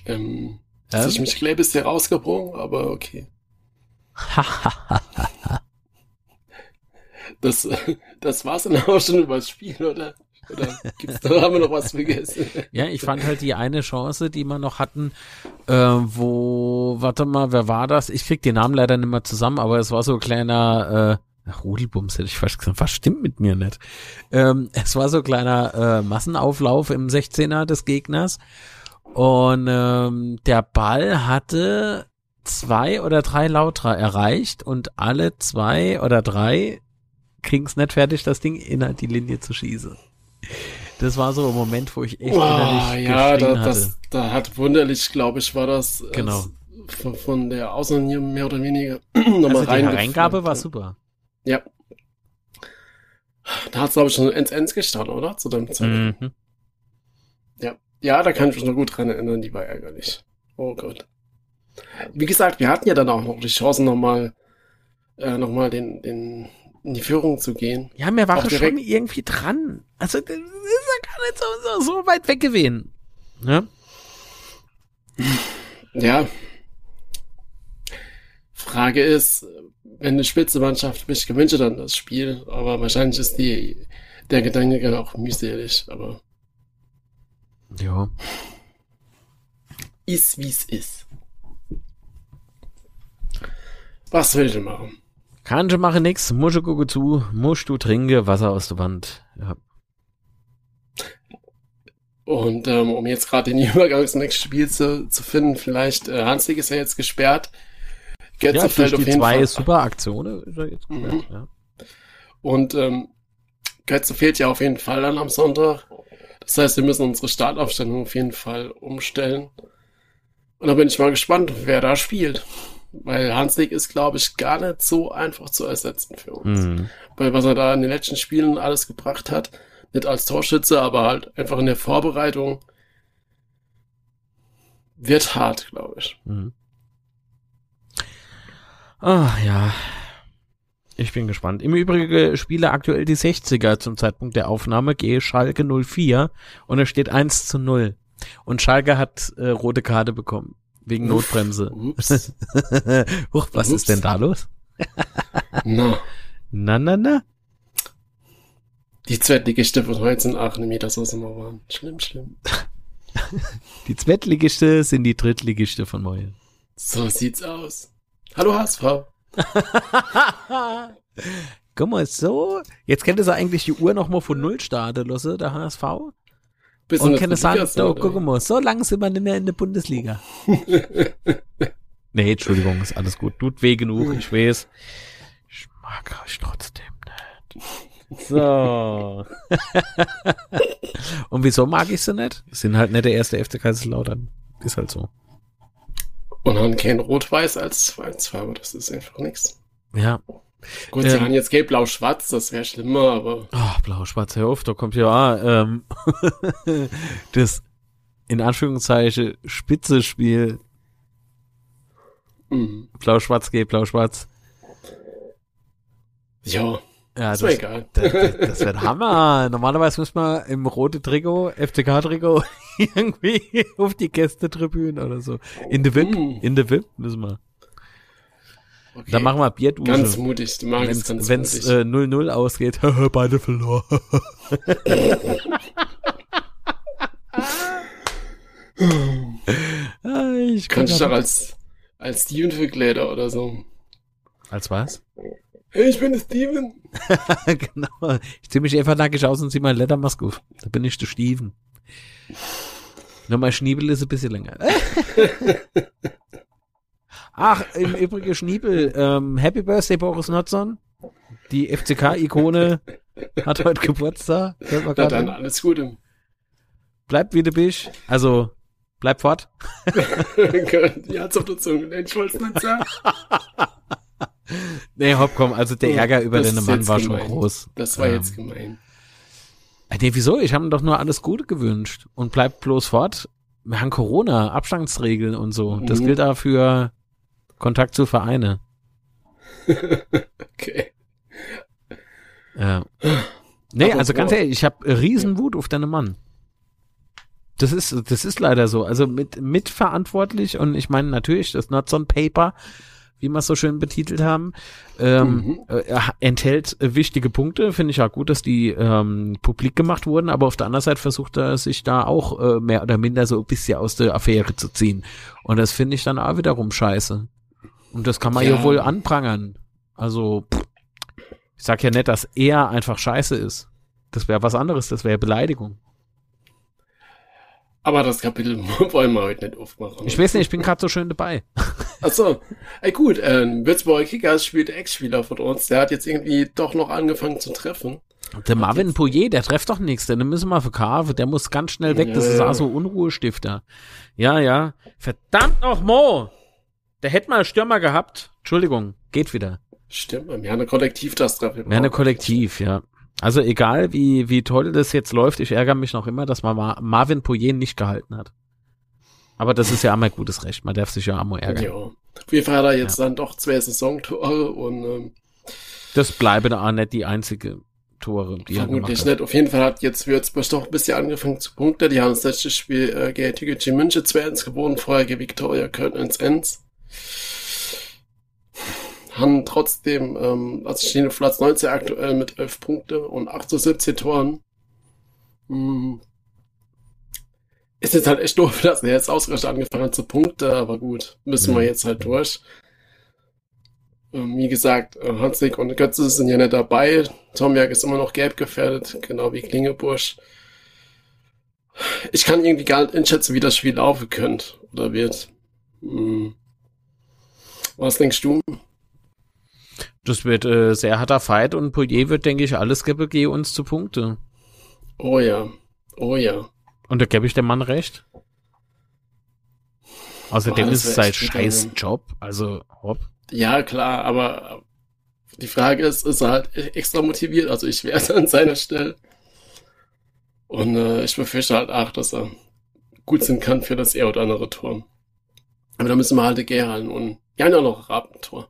Ähm? ähm? ich mich glaube, ist der rausgebrochen, aber okay. Das, das war's dann auch schon über das Spiel, oder? Oder gibt's da, haben wir noch was vergessen? Ja, ich fand halt die eine Chance, die wir noch hatten, äh, wo, warte mal, wer war das? Ich krieg den Namen leider nicht mehr zusammen, aber es war so ein kleiner, äh, Rudelbums hätte ich fast gesagt, was stimmt mit mir nicht? Ähm, es war so ein kleiner äh, Massenauflauf im 16er des Gegners und ähm, der Ball hatte zwei oder drei Lautra erreicht und alle zwei oder drei kriegen's nicht fertig, das Ding innerhalb die Linie zu schießen. Das war so ein Moment, wo ich echt Oh, innerlich ja, da, hatte. das, da hat wunderlich, glaube ich, war das äh, Genau. von, von der Außenlinie mehr oder weniger nochmal also die Hereingabe war super. Ja. Da hat's glaube ich, schon ins Ends gestanden, oder? Zu dem Zeitpunkt. Mhm. Ja. Ja, da kann ich mich noch gut dran erinnern, die war ärgerlich. Oh Gott. Wie gesagt, wir hatten ja dann auch noch die Chance, nochmal äh, noch mal den, den, in die Führung zu gehen. Ja, mir war Auch schon irgendwie dran. Also, das ist ja gar nicht so, so, so weit weg gewesen. Ja? Ja. Frage ist, wenn eine Spitzenmannschaft mich gewünscht dann das Spiel, aber wahrscheinlich ist die, der Gedanke auch mühselig, aber Ja. ist wie's ist. Was will ich denn machen? Kannst du machen nix, musst du gucken zu, musst du trinken, Wasser aus der Wand. Ja. Und ähm, um jetzt gerade den Übergang zum nächsten Spiel zu, zu finden, vielleicht, äh, Hanslik ist ja jetzt gesperrt. Ja, Götze durch fällt auf jeden zwei Fall. super Aktionen Mhm. ja. Und ähm, Götze fehlt ja auf jeden Fall dann am Sonntag. Das heißt, wir müssen unsere Startaufstellung auf jeden Fall umstellen. Und da bin ich mal gespannt, wer da spielt. Weil Hanslik ist, glaube ich, gar nicht so einfach zu ersetzen für uns. Mhm. Weil was er da in den letzten Spielen alles gebracht hat, nicht als Torschütze, aber halt einfach in der Vorbereitung, wird hart, glaube ich. Mhm. Ah, ja. Ich bin gespannt. Im Übrigen spiele aktuell die 60er zum Zeitpunkt der Aufnahme, gehe Schalke 04 und es steht 1 zu 0. Und Schalke hat äh, rote Karte bekommen. Wegen Uff. Notbremse. Ups. Huch, was Ups. ist denn da los? Na, Na, na, na. die Zweitligiste von heute in Aachen im Metersoße waren. Schlimm, schlimm. Die Zweitligiste sind die Drittligiste von Moje. So sieht's aus. Hallo HSV. Guck mal, so. Jetzt könnte sie eigentlich die Uhr nochmal von Null starten lassen, der HSV. Bis Und das sagen, Liga- so, guck mal, so lange sind wir nicht mehr in der Bundesliga. nee, Entschuldigung, ist alles gut. Tut weh genug, ich weiß. Ich mag euch trotzdem nicht. So. Und wieso mag ich sie nicht? Sind halt nicht der erste FC Kaiserslautern. Ist halt so. Und haben kein Rot-Weiß als Vereinsfarbe. Das ist einfach nichts. Ja. Gut, Ähm. sie haben jetzt gelb-blau-schwarz, das wäre schlimmer, aber Oh, blau-schwarz, hör auf, da kommt ja ähm, das in Anführungszeichen Spitzespiel mh. blau-schwarz geht, blau-schwarz. ja, Ja, ist das, mir egal. das, das, das wird Hammer. Normalerweise muss man im roten Trikot, FCK-Trikot, irgendwie auf die Gästetribüne oder so. In the VIP, Mm. in the VIP müssen wir. Okay. Dann machen wir Bierdusche. ganz mutig, du magst ganz Wenn es mutig. äh, 0-0 ausgeht, beide verloren. Ah, ich kann Kannst du doch als, als Steven verkleider oder so. Als was? Ich bin Steven. genau. Ich zieh mich einfach nackig aus und zieh meine Ledermaske auf. Da bin ich der Steven. Mein Schniebel ist ein bisschen länger. Ach, im Übrigen Schniebel, ähm, Happy Birthday Boris Notson. Die FCK-Ikone hat heute Geburtstag. Na dann, alles Gute. Bleib wie du bist. Also, bleib fort. Der Zunge. Nein, ich wollte es nicht sagen. Nee, hopp, komm, also der Ärger über Das den ist Mann war schon gemein. groß. Das war Ähm, jetzt gemein. Äh, Nee, wieso? Ich habe ihm doch nur alles Gute gewünscht und bleibt bloß fort. Wir haben Corona, Abstandsregeln und so. Das Mhm. gilt da für Kontakt zu Vereine. okay. Ja. Nee, also so- ganz ehrlich, ich habe Riesenwut auf deinen Mann. Das ist, das ist leider so. Also mit, mitverantwortlich und ich meine natürlich, das Not on Paper, wie wir es so schön betitelt haben, ähm, Mhm. äh, enthält wichtige Punkte. Finde ich auch gut, dass die ähm, publik gemacht wurden, aber auf der anderen Seite versucht er sich da auch äh, mehr oder minder so ein bisschen aus der Affäre zu ziehen. Und das finde ich dann auch wiederum scheiße. Und das kann man ja, Ja. wohl anprangern. Also, pff, ich sag ja nicht, dass er einfach scheiße ist. Das wäre was anderes, das wäre Beleidigung. Aber das Kapitel wollen wir heute nicht aufmachen. Ich weiß nicht, ich bin gerade so schön dabei. Achso, ey gut, ähm, Würzburger Kickers spielt Ex-Spieler von uns, der hat jetzt irgendwie doch noch angefangen zu treffen. Der Marvin Pouillet, der trifft doch nichts, den müssen wir verkaufen, der muss ganz schnell weg, das Ja, ist auch so Unruhestifter. Ja, ja. Verdammt noch Mo! Der hätte mal einen Stürmer gehabt. Entschuldigung, geht wieder. Stimmt, wir haben eine Kollektiv das Treffen. Wäre eine Kollektiv, ja. Also egal, wie, wie toll das jetzt läuft, ich ärgere mich noch immer, dass man Mar Marvin Pouillet nicht gehalten hat. Aber das ist ja einmal gutes Recht, man darf sich ja einmal ärgern. Ja. Auf jeden Fall hat er jetzt dann doch zwei Saisontore und ähm, Das bleiben auch nicht die einzige Tore, die er gemacht vermutlich hat. nicht. Auf jeden Fall hat jetzt Würzburg doch ein bisschen angefangen zu punkten. Die haben das letzte Spiel äh, gegen TGG München 2-1 gewonnen, vorher gegen Viktoria Köln 1-1. Haben trotzdem, ähm, also stehen auf Platz 19 aktuell mit 11 Punkte und 8 zu 17 Toren. Hm. Ist jetzt halt echt doof, dass er jetzt ausgerechnet angefangen hat zu punkten, aber gut, müssen wir Mhm. jetzt halt durch. Ähm, wie gesagt, äh, Hanslik und Götze sind ja nicht dabei. Tomjak ist immer noch gelb gefährdet, genau wie Klingebusch. Ich kann irgendwie gar nicht einschätzen, wie das Spiel laufen könnte oder wird. Hm. Was denkst du? Das wird äh, sehr harter Fight und Pouillet wird, denke ich, alles geben, gegen uns zu Punkte. Oh ja, oh ja. Und da gebe ich dem Mann recht. Außerdem Boah, das ist es sein scheiß. Job. Also, hopp. Ja, klar, aber die Frage ist, ist er halt extra motiviert? Also ich wäre an seiner Stelle. Und äh, ich befürchte halt auch, dass er gut sein kann für das er oder andere Tor. Aber da müssen wir halt gern und ja, auch noch Rabentor.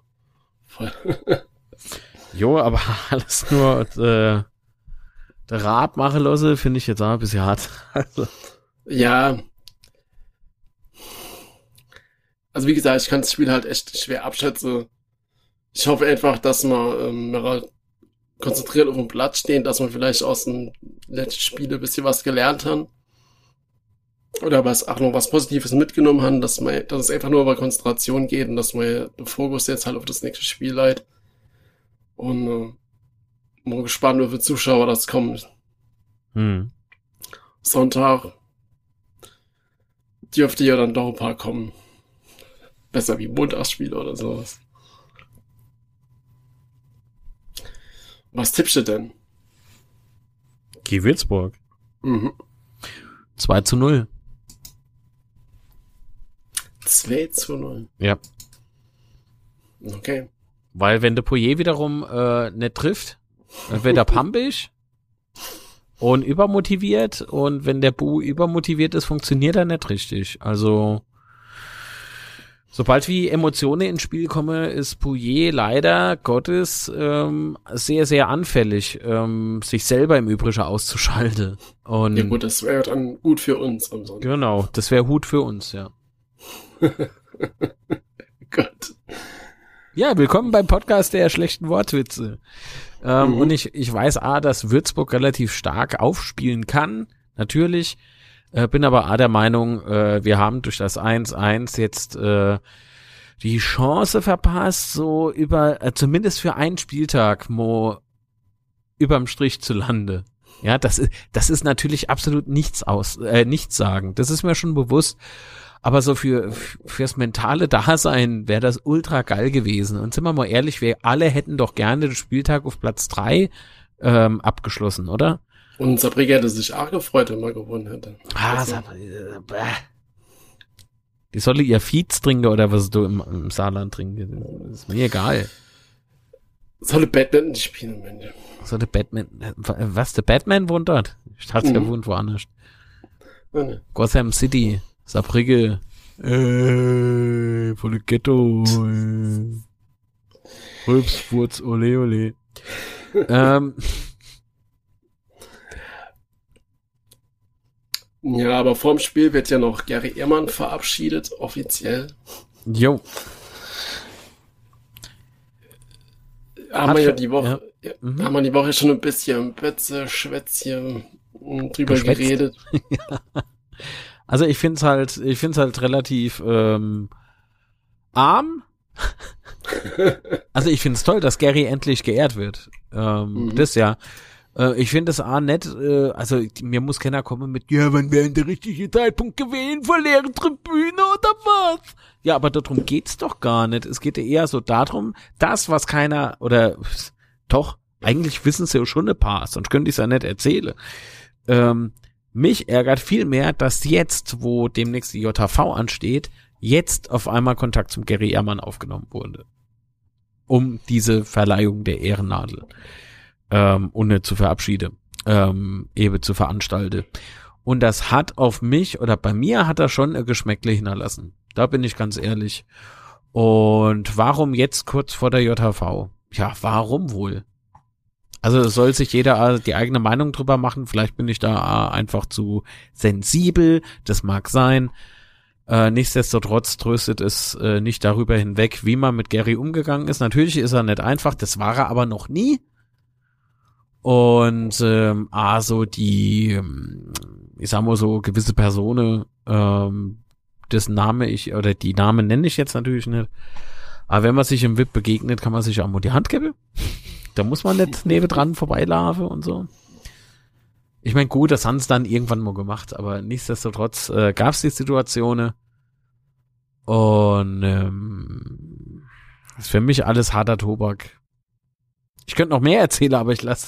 Voll. Jo, aber alles nur äh, der Rab machen lassen, finde ich jetzt auch ein bisschen hart. Also, Ja. Also wie gesagt, ich kann das Spiel halt echt schwer abschätzen. Ich hoffe einfach, dass wir ähm, mehr konzentriert auf dem Platz stehen, dass wir vielleicht aus den letzten Spielen ein bisschen was gelernt haben. Oder was auch noch was Positives mitgenommen haben, dass, man, dass es einfach nur über Konzentration geht und dass man den Fokus jetzt halt auf das nächste Spiel leitet. Und äh, mal gespannt, wie viele Zuschauer das kommen. hm. Sonntag dürfte ja dann doch ein paar kommen. Besser wie Montagsspiele oder sowas. Was tippst du denn? Geh Würzburg. Mhm. 2 zu 0. 2 zu 0. Ja. Okay. Weil wenn der Pouillet wiederum äh, nicht trifft, dann wird er pampig und übermotiviert und wenn der Bu übermotiviert ist, funktioniert er nicht richtig. Also sobald wie Emotionen ins Spiel kommen, ist Pouillet leider Gottes ähm, sehr, sehr anfällig, ähm, sich selber im Übrigen auszuschalten. Und Ja gut, das wäre dann gut für uns genau, das wäre Hut für uns, ja. Gott. Ja, willkommen beim Podcast der schlechten Wortwitze. Ähm, Mhm. Und ich, ich weiß A, dass Würzburg relativ stark aufspielen kann, natürlich. Äh, bin aber A der Meinung, äh, wir haben durch das 1-1 jetzt äh, die Chance verpasst, so über, äh, zumindest für einen Spieltag, Mo, überm Strich zu lande. Ja, das ist, das ist natürlich absolut nichts aus, äh, nichts sagen. Das ist mir schon bewusst. Aber so für, fürs mentale Dasein wäre das ultra geil gewesen. Und sind wir mal ehrlich, wir alle hätten doch gerne den Spieltag auf Platz drei ähm, abgeschlossen, oder? Und Sabrina hätte sich auch gefreut, wenn man gewonnen hätte. Ah, Also, äh. Die solle ihr Fietz trinken oder was du im, im Saarland trinken. Ist mir egal. solle Badminton spielen, Mensch. So der Batman, äh, was, der Batman wohnt dort? Ich dachte, der Mhm. wohnt woanders. Ne. Gotham City, Saarbrücke, äh, volle Ghetto. Rülps, Wurz, ole, ole. ähm, Ja, aber vorm Spiel wird ja noch Gary Ehrmann verabschiedet, offiziell. Jo. Haben wir ja die Woche, ja. Mhm. haben wir die Woche schon ein bisschen Betze, Schwätzchen drüber Geschwätzt. geredet. Also ich find's halt, ich find's halt relativ ähm, arm. also ich find's toll, dass Gary endlich geehrt wird. Ähm, mhm. Das ja. Äh, ich finde es auch nett, äh, also mir muss keiner kommen mit, ja, wann wäre der richtige Zeitpunkt gewesen, vor leeren Tribüne oder was? Ja, aber darum geht's doch gar nicht. Es geht ja eher so darum, das, was keiner, oder doch, eigentlich wissen sie ja schon ein paar, sonst könnte ich es ja nicht erzählen. Ähm, mich ärgert viel mehr, dass jetzt, wo demnächst die JV ansteht, jetzt auf einmal Kontakt zum Gary Ehrmann aufgenommen wurde. Um diese Verleihung der Ehrennadel ähm, ohne zu verabschiede, ähm, eben zu veranstalte. Und das hat auf mich oder bei mir hat er schon ein Geschmäckle hinterlassen. Da bin ich ganz ehrlich. Und warum jetzt kurz vor der JHV? Ja, warum wohl? Also soll sich jeder die eigene Meinung drüber machen. Vielleicht bin ich da einfach zu sensibel. Das mag sein. Äh, nichtsdestotrotz tröstet es äh, nicht darüber hinweg, wie man mit Gary umgegangen ist. Natürlich ist er nicht einfach. Das war er aber noch nie. Und ähm, also die, ähm, ich sag mal so, gewisse Personen, ähm, dessen Name ich, oder die Namen nenne ich jetzt natürlich nicht. Aber wenn man sich im VIP begegnet, kann man sich auch mal die Hand geben. Da muss man nicht neben dran vorbeilaufen und so. Ich meine, gut, das haben sie dann irgendwann mal gemacht, aber nichtsdestotrotz äh, gab es die Situationen. Und ähm, ist für mich alles harter Tobak. Ich könnte noch mehr erzählen, aber ich lasse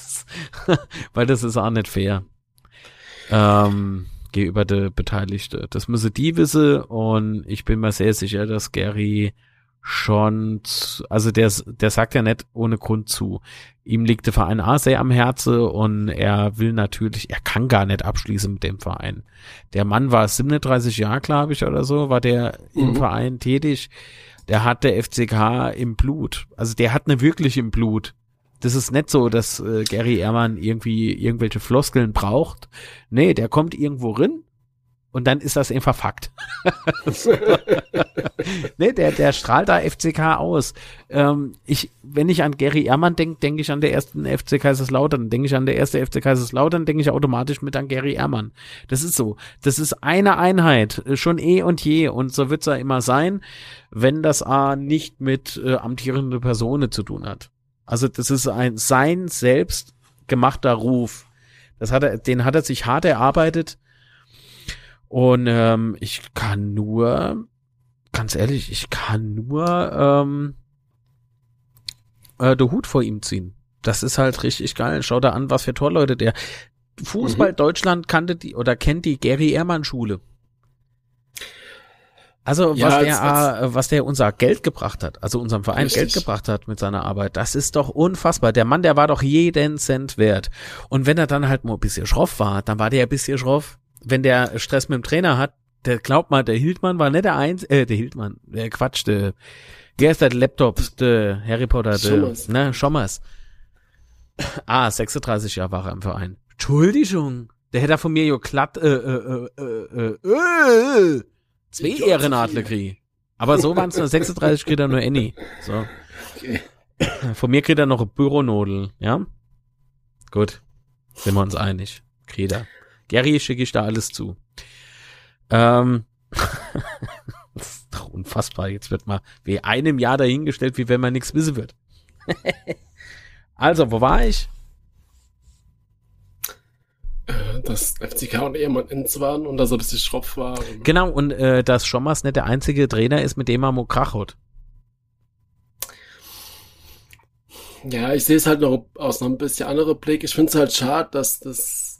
es, weil das ist auch nicht fair. Ähm, gegenüber der Beteiligte. Das müsse die wissen und ich bin mir sehr sicher, dass Gary schon, also der, der sagt ja nicht ohne Grund zu. Ihm liegt der Verein A sehr am Herzen und er will natürlich, er kann gar nicht abschließen mit dem Verein. Der Mann war 37 Jahre, glaube ich, oder so, war der mhm. im Verein tätig. Der hat der FCK im Blut. Also der hat ne wirklich im Blut das ist nicht so, dass äh, Gary Ehrmann irgendwie irgendwelche Floskeln braucht. Nee, der kommt irgendwo rin und dann ist das einfach Fakt. nee, der, der strahlt da FCK aus. Ähm, ich, wenn ich an Gary Ehrmann denke, denke ich an der ersten FC Kaiserslautern. Denke ich an der erste FC Kaiserslautern, denke ich automatisch mit an Gary Ehrmann. Das ist so. Das ist eine Einheit, äh, schon eh und je. Und so wird's ja immer sein, wenn das A nicht mit äh, amtierende Personen zu tun hat. Also das ist ein sein selbst gemachter Ruf. Das hat er, den hat er sich hart erarbeitet. Und ähm, ich kann nur, ganz ehrlich, ich kann nur ähm, äh, den Hut vor ihm ziehen. Das ist halt richtig geil. Schau da an, was für Torleute der. Fußball mhm. Deutschland kannte die oder kennt die Gary Ehrmann Schule. Also ja, was der, als, äh, was der unser Geld gebracht hat, also unserem Verein richtig. Geld gebracht hat mit seiner Arbeit, das ist doch unfassbar. Der Mann, der war doch jeden Cent wert. Und wenn er dann halt mal ein bisschen schroff war, dann war der ein bisschen schroff. Wenn der Stress mit dem Trainer hat, der glaubt mal, der Hildmann war nicht der Eins, äh, der Hildmann, der Quatsch, der, der ist der Laptop, der Harry Potter, der, Schommers. ne, Schommers. Ah, 36 Jahre war er im Verein. Entschuldigung, der hätte von mir jo glatt, äh, äh, äh, äh, äh, äh Zwei Ehrenadler krieg. Aber so waren es nur 36, kriegt er nur Annie. So. Okay. Von mir kriegt er noch ein Büronodel, ja? Gut. Sind wir uns einig. Kriegt er. Gary schicke ich da alles zu. Ähm. das ist doch unfassbar. Jetzt wird mal wie einem Jahr dahingestellt, wie wenn man nichts wissen wird. also, wo war ich? dass FCK und Ehemann ins waren und dass er ein bisschen schropf war. Und genau, und äh, dass Schommers nicht der einzige Trainer ist, mit dem er Mokrach hat. Ja, ich sehe es halt noch aus einem bisschen anderen Blick. Ich finde es halt schade, dass das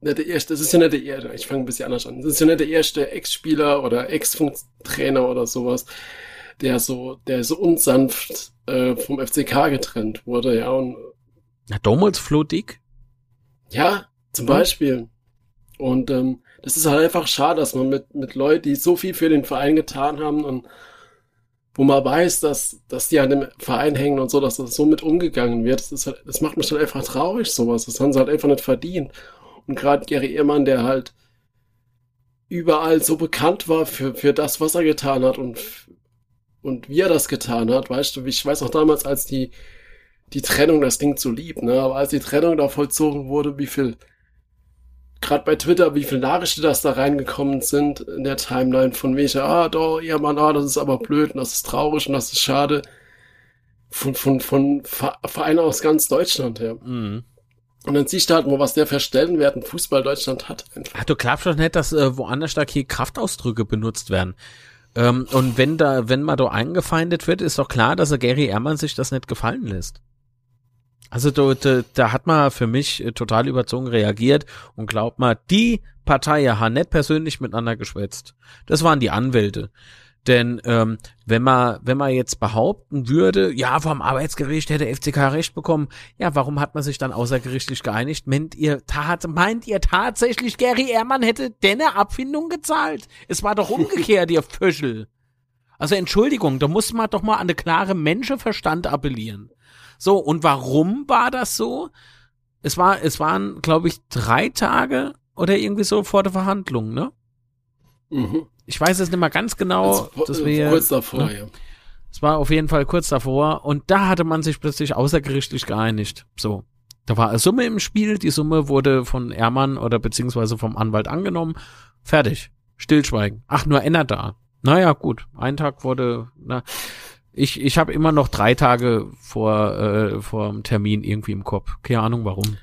nicht der erste, das ist ja nicht der erste, ich fange ein bisschen anders an. Das ist ja nicht der erste Ex-Spieler oder Ex-Trainer oder sowas, der so, der so unsanft äh, vom FCK getrennt wurde, ja. Und, Na, damals Flo Dick? Ja, zum Beispiel. Und ähm, das ist halt einfach schade, dass man mit, mit Leuten, die so viel für den Verein getan haben und wo man weiß, dass, dass die an dem Verein hängen und so, dass das so mit umgegangen wird, das, ist halt, das macht mich halt einfach traurig, sowas. Das haben sie halt einfach nicht verdient. Und gerade Gary Ehrmann, der halt überall so bekannt war für, für das, was er getan hat und, und wie er das getan hat, weißt du, ich weiß auch damals, als die, die Trennung, das Ding zu lieb, ne, aber als die Trennung da vollzogen wurde, wie viel, gerade bei Twitter, wie viele Nachrichten das da reingekommen sind in der Timeline von welcher, ah, doch, ja, Mann, ah, das ist aber blöd und das ist traurig und das ist schade. Von, von, von Vereinen aus ganz Deutschland her. Mhm. Und dann siehst du halt mal, was der für Stellenwert in Fußball Deutschland hat. Ach, du glaubst doch nicht, dass äh, woanders da hier Kraftausdrücke benutzt werden. Ähm, und wenn da, wenn man da eingefeindet wird, ist doch klar, dass er Gary Ehrmann sich das nicht gefallen lässt. Also da, da, da hat man für mich äh, total überzogen reagiert und glaubt mal, die Partei hat nicht persönlich miteinander geschwätzt. Das waren die Anwälte. Denn ähm, wenn man wenn man jetzt behaupten würde, ja, vom Arbeitsgericht hätte FCK recht bekommen, ja, warum hat man sich dann außergerichtlich geeinigt? Meint ihr, tat, meint ihr tatsächlich, Gary Ehrmann hätte denne Abfindung gezahlt? Es war doch umgekehrt, ihr Föschel. Also Entschuldigung, da muss man doch mal an eine klare Menschenverstand appellieren. So, und warum war das so? Es war, es waren, glaube ich, drei Tage oder irgendwie so vor der Verhandlung, ne? Mhm. Ich weiß es nicht mal ganz genau. Das, wir, kurz davor, ne? ja. Es war auf jeden Fall kurz davor und da hatte man sich plötzlich außergerichtlich geeinigt. So. Da war eine Summe im Spiel, die Summe wurde von Ermann oder beziehungsweise vom Anwalt angenommen. Fertig. Stillschweigen. Ach, nur Enner da. Naja, gut. Ein Tag wurde, na, ich, ich habe immer noch drei Tage vor, äh, vor dem Termin irgendwie im Kopf. Keine Ahnung warum.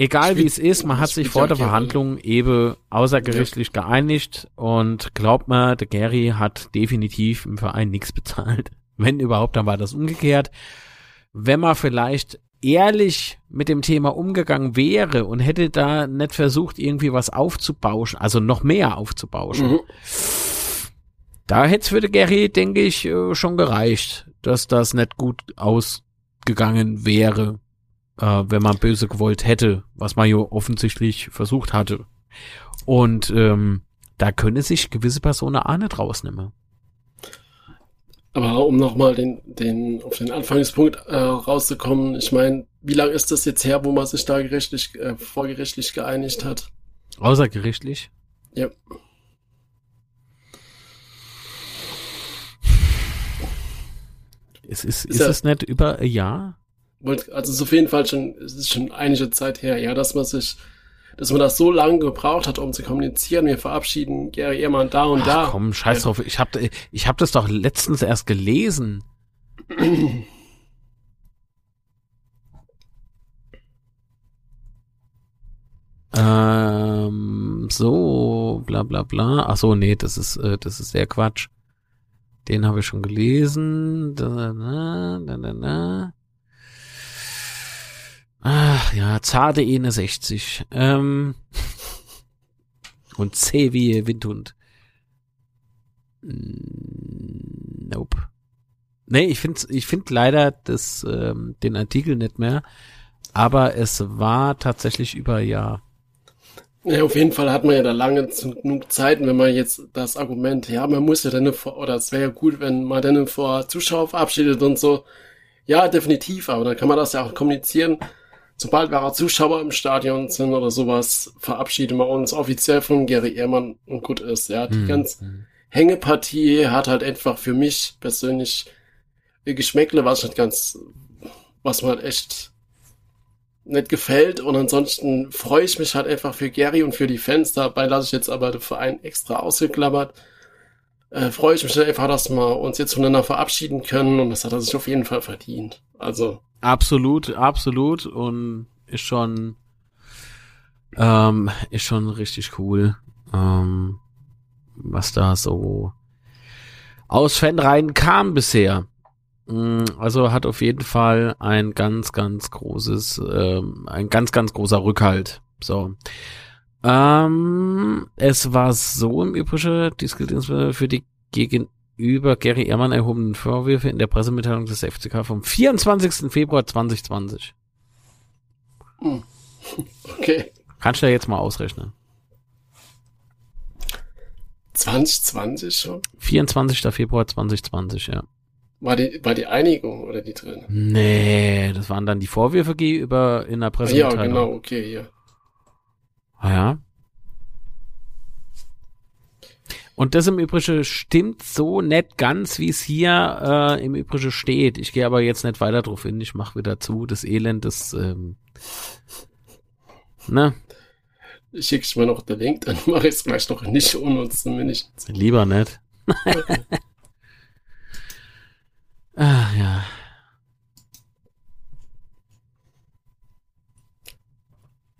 Egal wie es ist, man hat sich vor der Verhandlung eben außergerichtlich geeinigt und glaubt mir, der Gary hat definitiv im Verein nichts bezahlt. Wenn überhaupt, dann war das umgekehrt. Wenn man vielleicht ehrlich mit dem Thema umgegangen wäre und hätte da nicht versucht, irgendwie was aufzubauschen, also noch mehr aufzubauschen, mhm. Da hätte es für den Gary, denke ich, äh, schon gereicht, dass das nicht gut ausgegangen wäre, äh, wenn man böse gewollt hätte, was man ja offensichtlich versucht hatte. Und ähm, da könne sich gewisse Personen auch nicht rausnehmen. Aber um nochmal den, den, auf den Anfangspunkt äh, rauszukommen, ich meine, wie lange ist das jetzt her, wo man sich da gerichtlich, äh, vorgerichtlich geeinigt hat? Außergerichtlich? Ja. Ist, ist, ist, ist es nicht über ein Jahr? Also es ist auf jeden Fall schon, es ist schon einige Zeit her, ja, dass man sich, dass man das so lange gebraucht hat, um zu kommunizieren. Wir verabschieden Gary Ehrmann da und Ach, da. Komm, scheiß drauf. Ich hab, ich hab das doch letztens erst gelesen. ähm, so, bla bla bla. Ach so, nee, das ist, äh, das ist der Quatsch. Den habe ich schon gelesen. Da, da, da, da, da. Ach ja, zarte 61. Ähm. Und C wie Windhund. Nope. Nee, ich finde ich find leider das, ähm, den Artikel nicht mehr. Aber es war tatsächlich über Jahr. Ja, auf jeden Fall hat man ja da lange genug Zeit, wenn man jetzt das Argument, ja, man muss ja dann vor, oder es wäre ja gut, wenn man dann vor Zuschauer verabschiedet und so. Ja, definitiv, aber dann kann man das ja auch kommunizieren. Sobald wir Zuschauer im Stadion sind oder sowas, verabschieden wir uns offiziell von Gary Ehrmann und gut ist. Ja, die mhm. ganze Hängepartie hat halt einfach für mich persönlich Geschmäckle, was nicht ganz, was man halt echt nicht gefällt. Und ansonsten freue ich mich halt einfach für Gary und für die Fans. Dabei lasse ich jetzt aber den Verein extra ausgeklammert. Äh, freue ich mich halt einfach, dass wir uns jetzt voneinander verabschieden können und das hat er sich auf jeden Fall verdient. Also. Absolut, absolut und ist schon, ähm, ist schon richtig cool, ähm, was da so aus Fanreihen kam bisher. Mm, also hat auf jeden Fall ein ganz, ganz großes, ähm, ein ganz, ganz großer Rückhalt. So. Ähm, es war so im Übrigen, dies gilt insbesondere für die gegenüber Gary Ehrmann erhobenen Vorwürfe in der Pressemitteilung des FCK vom 24. Februar 2020. Hm. Okay. Kannst du ja jetzt mal ausrechnen. 2020 schon? 24. Februar 2020, ja. War die, war die Einigung oder die drin? Nee, das waren dann die Vorwürfe gegenüber in der Pressemitteilung. Ja, genau, okay, ja. Ah ja. Und das im Übrigen stimmt so nicht ganz, wie es hier äh, im Übrigen steht. Ich gehe aber jetzt nicht weiter drauf hin. Ich mache wieder zu. Das Elend, das ähm, ne? Ich schicke mir noch den Link, dann mache ich es gleich noch nicht unnutz zumindest. Lieber nicht. ah, ja.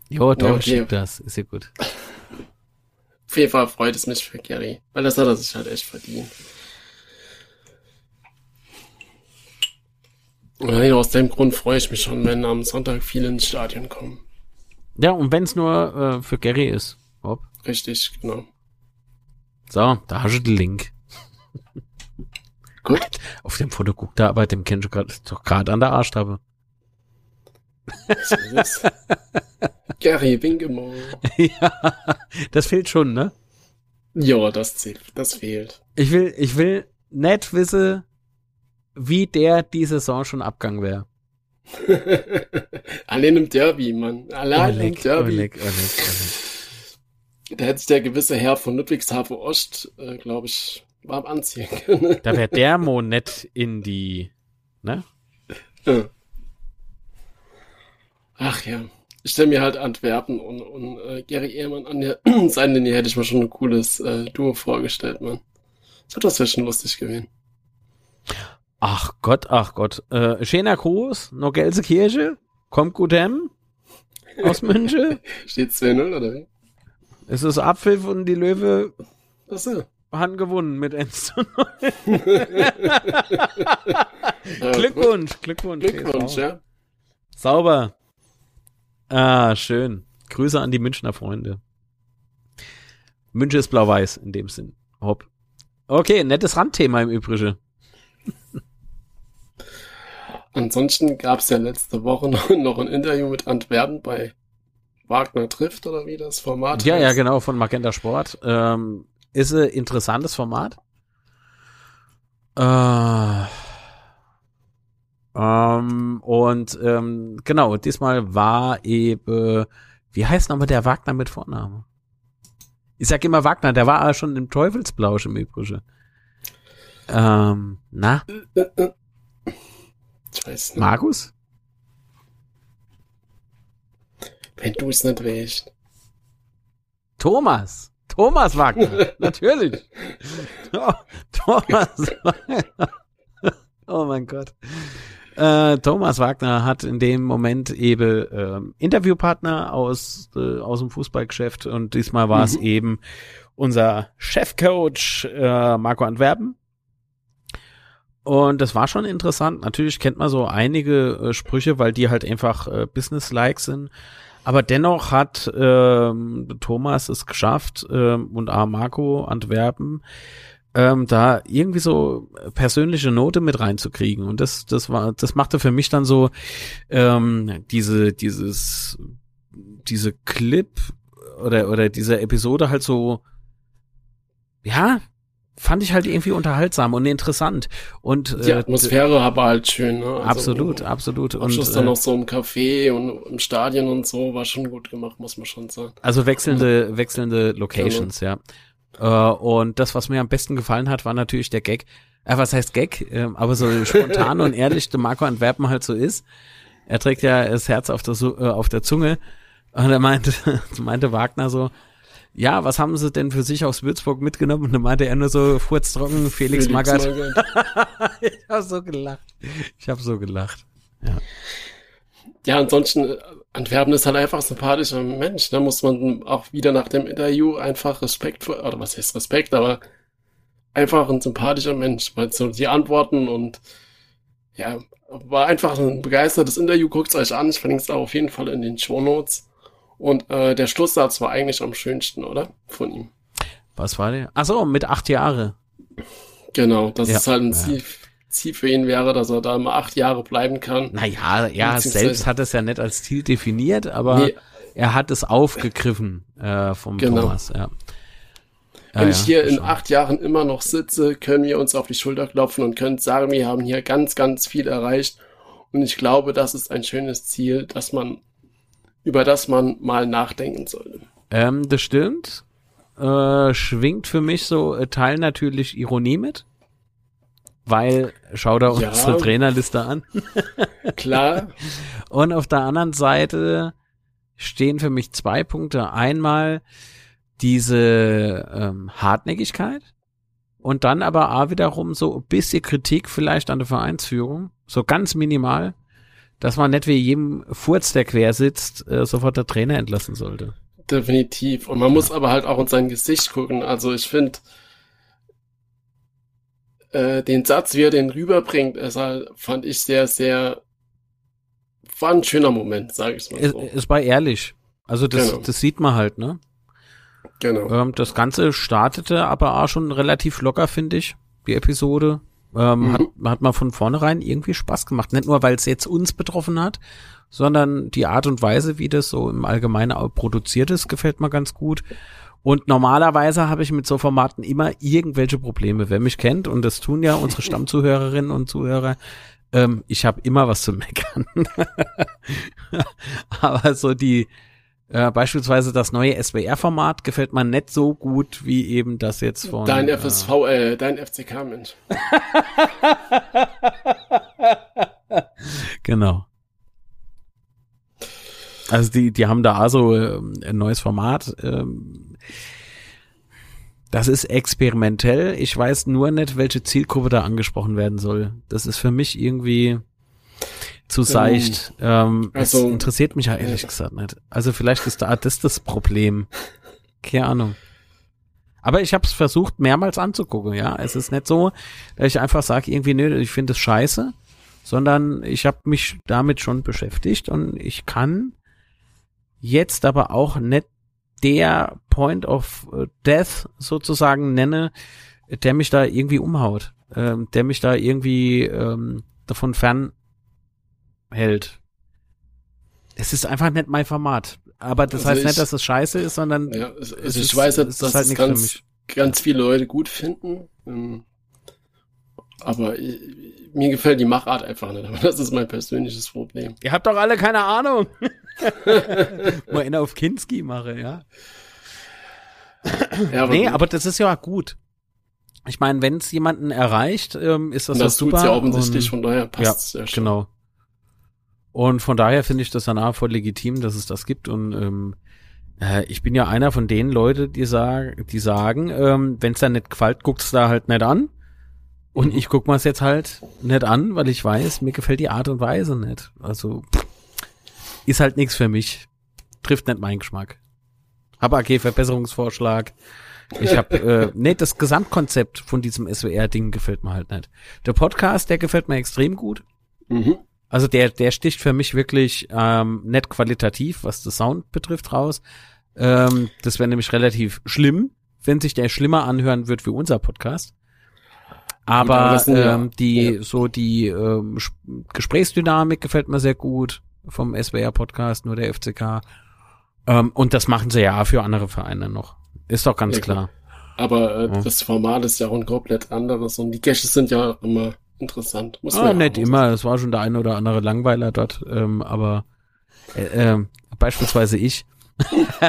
Jo, doch, Ja, okay. schick das. Ist ja gut. Jeden Fall freut es mich für Gary, weil das hat er sich halt echt verdient. Und allein aus dem Grund freue ich mich schon, wenn am Sonntag viele ins Stadion kommen. Ja, und wenn es nur äh, für Gary ist. Hopp. Richtig, genau. So, da hast du den Link. Gut. Auf dem Foto guckt er aber, dem kennst du gerade an der Arschtabe. Gary Bingemore. ja, das fehlt schon, ne? Ja, das zählt, das fehlt. Ich will, ich will nicht wissen, wie der die Saison schon abgegangen wäre. Allein im Derby, Mann. Allein im Derby. Oleg, Oleg, Oleg. Da hätte sich der gewisse Herr von Ludwigshafen Ost, äh, glaube ich, warm anziehen können. Da wäre der Mo nicht in die, ne? Ja. Ach ja. Ich stelle mir halt Antwerpen und, und äh, Gary Ehrmann an der Seitenlinie hätte ich mir schon ein cooles äh, Duo vorgestellt, Mann. So, das wäre schon lustig gewesen. Ach Gott, ach Gott. Äh, schöner Gruß, noch Gelsenkirche, kommt gut hem aus München. Steht 2-0 oder wie? Es ist Abpfiff und die Löwe Achso. haben gewonnen mit 1 zu 0. Äh, Glückwunsch, Glückwunsch. Glückwunsch, ja. Sauber. Ah, schön. Grüße an die Münchner Freunde. München ist blau-weiß in dem Sinn. Hopp. Okay, nettes Randthema im Übrigen. Ansonsten gab es ja letzte Woche noch, ein Interview mit Antwerpen bei Wagner trifft oder wie das Format Ja, ja, heißt. genau, von Magenta Sport. Ähm, ist ein interessantes Format. Äh, ähm, und ähm, genau, diesmal war eben, wie heißt nochmal der Wagner mit Vorname? Ich sag immer Wagner, der war schon im Teufelsblausch im Übrigen. Ähm, na, Ich weiß nicht. Markus? Wenn du es nicht weißt. Thomas. Thomas Wagner. Natürlich. Thomas Wagner. Oh mein Gott. Äh, Thomas Wagner hat in dem Moment eben ähm, Interviewpartner aus, äh, aus dem Fußballgeschäft und diesmal war es Mhm. eben unser Chefcoach äh, Marco Antwerpen. Und das war schon interessant. Natürlich kennt man so einige äh, Sprüche, weil die halt einfach äh, business-like sind. Aber dennoch hat ähm, Thomas es geschafft ähm, und auch Marco Antwerpen ähm, da irgendwie so persönliche Note mit reinzukriegen. Und das, das war, das machte für mich dann so ähm, diese, dieses, diese Clip oder oder diese Episode halt so, ja, fand ich halt irgendwie unterhaltsam und interessant. Und Die äh, Atmosphäre war halt schön, ne? Also, absolut, absolut. Am Und Schluss dann äh, noch so im Café und im Stadion und so, war schon gut gemacht, muss man schon sagen. Also wechselnde, wechselnde Locations, ja. Äh, und das, was mir am besten gefallen hat, war natürlich der Gag. Äh, was heißt Gag? Ähm, aber so spontan und ehrlich, der Marco Antwerpen halt so ist. Er trägt ja das Herz auf der, äh, auf der Zunge. Und er meinte, meinte Wagner so, ja, was haben sie denn für sich aus Würzburg mitgenommen? Und dann meinte er nur so, furztrocken, Felix, Magath. ich hab so gelacht. Ich hab so gelacht. Ja, ansonsten, äh, Antwerpen ist halt einfach ein sympathischer Mensch. Da muss man auch wieder nach dem Interview einfach Respekt vor, oder was heißt Respekt, aber einfach ein sympathischer Mensch, weil so die Antworten und ja, war einfach ein begeistertes Interview. Guckt's euch an. Ich verlinke es auch auf jeden Fall in den Show Notes. Und äh, der Schlusssatz war eigentlich am schönsten, oder? Von ihm. Was war der? Ach so, mit acht Jahre. Genau, dass Ja. es halt ein Ja. Ziel, für ihn wäre, dass er da mal acht Jahre bleiben kann. Naja, ja, selbst hat es ja nicht als Ziel definiert, aber Nee, er hat es aufgegriffen äh, vom Genau. Thomas, ja. Wenn ich hier ja, in acht Jahren immer noch sitze, können wir uns auf die Schulter klopfen und können sagen, wir haben hier ganz, ganz viel erreicht. Und ich glaube, das ist ein schönes Ziel, dass man, über das man mal nachdenken sollte. Ähm, das stimmt. Äh, schwingt für mich so äh, Teil natürlich Ironie mit. Weil, schau da ja, unsere Trainerliste an. klar. Und auf der anderen Seite stehen für mich zwei Punkte. Einmal diese ähm, Hartnäckigkeit und dann aber auch wiederum so ein bisschen Kritik vielleicht an der Vereinsführung, so ganz minimal, dass man nicht wie jedem Furz, der quer sitzt, äh, sofort der Trainer entlassen sollte. Definitiv. Und man ja. muss aber halt auch in sein Gesicht gucken. Also ich finde, äh, den Satz, wie er den rüberbringt, ist halt, fand ich sehr, sehr, war ein schöner Moment, sage ich mal so. Es, es war ehrlich. Also das, genau. das sieht man halt, ne? Genau. Ähm, das Ganze startete aber auch schon relativ locker, finde ich, die Episode. Ähm, mhm. hat, hat mal von vornherein irgendwie Spaß gemacht. Nicht nur, weil es jetzt uns betroffen hat, sondern die Art und Weise, wie das so im Allgemeinen produziert ist, gefällt mir ganz gut. Und normalerweise habe ich mit so Formaten immer irgendwelche Probleme. Wer mich kennt, und das tun ja unsere Stammzuhörerinnen und Zuhörer, ähm, ich habe immer was zu meckern. Aber so die, äh, beispielsweise das neue SWR-Format gefällt mir nicht so gut wie eben das jetzt von. Dein FSV, äh, dein FCK, Mensch. genau. Also die, die haben da also äh, ein neues Format. Ähm, das ist experimentell. Ich weiß nur nicht, welche Zielgruppe da angesprochen werden soll. Das ist für mich irgendwie zu seicht. Ähm, also, es interessiert mich ja ehrlich gesagt nicht. Also vielleicht ist da das das Problem. Keine Ahnung. Aber ich habe es versucht, mehrmals anzugucken, ja. Es ist nicht so, dass ich einfach sage, irgendwie, nö, ich finde es scheiße, sondern ich habe mich damit schon beschäftigt und ich kann jetzt aber auch nicht der Point of Death sozusagen nenne, der mich da irgendwie umhaut, ähm, der mich da irgendwie ähm, davon fern hält. Es ist einfach nicht mein Format. Aber das also heißt ich, nicht, dass es scheiße ist, sondern ja, also es ich ist, weiß, dass das halt ganz, ganz viele Leute gut finden. Ähm, aber ich, mir gefällt die Machart einfach nicht. Aber das ist mein persönliches Problem. Ihr habt doch alle keine Ahnung. Mal einer auf Kinski mache, ja. ja aber nee, gut. aber das ist ja gut. Ich meine, wenn es jemanden erreicht, ähm, ist das, das super. Das tut ja offensichtlich, von daher passt ja, ja schon. Genau. Und von daher finde ich das danach voll legitim, dass es das gibt. Und ähm, äh, ich bin ja einer von den Leuten, die, sag, die sagen, ähm, wenn es da nicht gefällt, guckt's da halt nicht an. Und mhm. ich guck mal es jetzt halt nicht an, weil ich weiß, mir gefällt die Art und Weise nicht. Also pff, ist halt nichts für mich. Trifft nicht meinen Geschmack. Aber okay, Verbesserungsvorschlag. Ich habe äh, nee, das Gesamtkonzept von diesem SWR-Ding gefällt mir halt nicht. Der Podcast, der gefällt mir extrem gut. Mhm. Also der, der sticht für mich wirklich ähm, nicht qualitativ, was das Sound betrifft, raus. Ähm, das wäre nämlich relativ schlimm, wenn sich der schlimmer anhören wird wie unser Podcast. Aber ähm, die ja. so die ähm, Gesprächsdynamik gefällt mir sehr gut vom SWR Podcast, nur der FCK. Ähm, und das machen sie ja für andere Vereine noch. Ist doch ganz ja, klar. Aber äh, das Format ist ja auch ein komplett anderes und die Caches sind ja immer interessant. Muss ah, nicht immer. Es war schon der eine oder andere Langweiler dort, ähm, aber äh, äh, beispielsweise ich.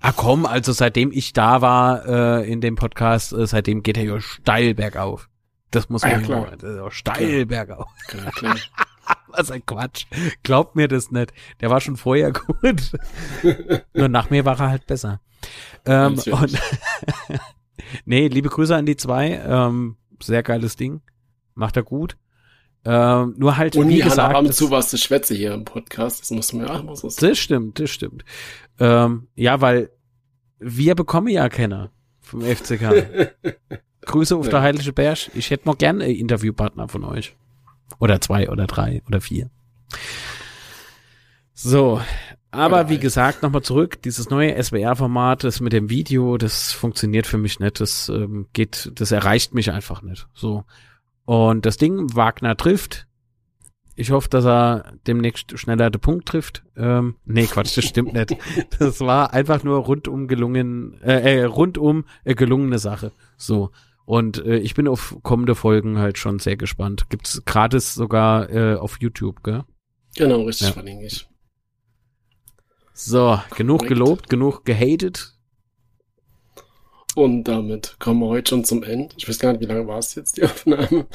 ah komm, also seitdem ich da war äh, in dem Podcast, äh, seitdem geht er ja steil bergauf. Das muss man ah, ja, klar. Ist auch steil klar. bergauf. Klar, klar. Was ein Quatsch. Glaubt mir das nicht. Der war schon vorher gut. Nur nach mir war er halt besser. Ähm, und nee, liebe Grüße an die zwei. Ähm, sehr geiles Ding. Macht er gut. Ähm, nur halt, und wie gesagt. und zu warst du Schwätze hier im Podcast. Das muss man ja auch mal so sagen. Das stimmt, das stimmt. Ähm, ja, weil wir bekommen ja Kenner vom FCK. Grüße auf ja. der Heilige Berg. Ich hätte noch gerne Interviewpartner von euch. Oder zwei oder drei oder vier. So, aber wie gesagt, nochmal zurück, dieses neue SWR-Format, das mit dem Video, das funktioniert für mich nicht, das ähm, geht, das erreicht mich einfach nicht. So. Und das Ding, Wagner trifft, Ich hoffe, dass er demnächst schneller den Punkt trifft. Ähm, nee, Quatsch, das stimmt nicht. Das war einfach nur rundum gelungen, äh, äh, rundum äh, gelungene Sache. So. Und äh, ich bin auf kommende Folgen halt schon sehr gespannt. Gibt's gratis sogar äh, auf YouTube, gell? Genau, richtig, Ja. verlinke ich. So, genug Korrekt. gelobt, genug gehatet. Und damit kommen wir heute schon zum Ende. Ich weiß gar nicht, wie lange war es jetzt, die Aufnahme?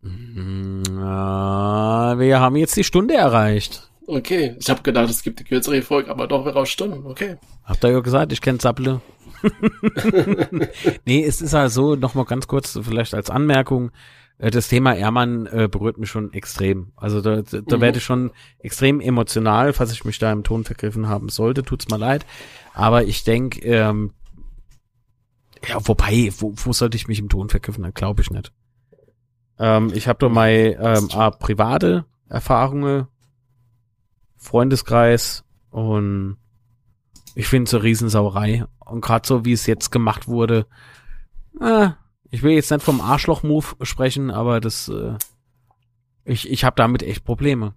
Mm, äh, wir haben jetzt die Stunde erreicht. Okay, ich habe gedacht, es gibt eine kürzere Folge, aber doch wäre Stunden. Okay. Habt ihr ja gesagt, ich kenne Zapple. nee, es ist halt so, nochmal ganz kurz, vielleicht als Anmerkung, äh, das Thema Ehrmann äh, berührt mich schon extrem. Also da, da da Mhm. werde ich schon extrem emotional, falls ich mich da im Ton vergriffen haben sollte, tut's mir leid. Aber ich denke, ähm, ja, wobei, wo, wo sollte ich mich im Ton vergriffen? Dann glaube ich nicht. Ähm, ich habe doch mal ähm, private Erfahrungen, Freundeskreis und ich finde es eine Riesensauerei. Und gerade so, wie es jetzt gemacht wurde, äh, ich will jetzt nicht vom Arschloch-Move sprechen, aber das, äh, ich, ich habe damit echt Probleme.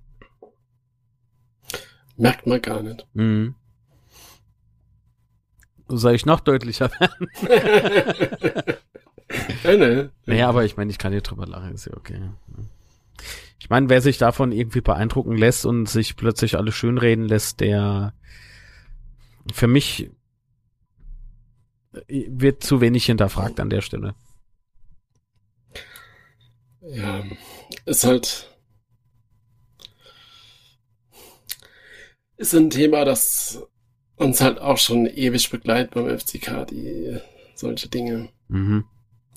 Merkt man gar nicht. Mhm. Soll ich noch deutlicher werden? ja, ne. Naja, aber ich meine, ich kann hier drüber lachen, ist ja okay. Ich meine, wer sich davon irgendwie beeindrucken lässt und sich plötzlich alles schönreden lässt, der für mich äh, wird zu wenig hinterfragt an der Stelle. Ja, ist halt. Ist ein Thema, das uns halt auch schon ewig begleitet beim FCK, die solche Dinge. Mhm.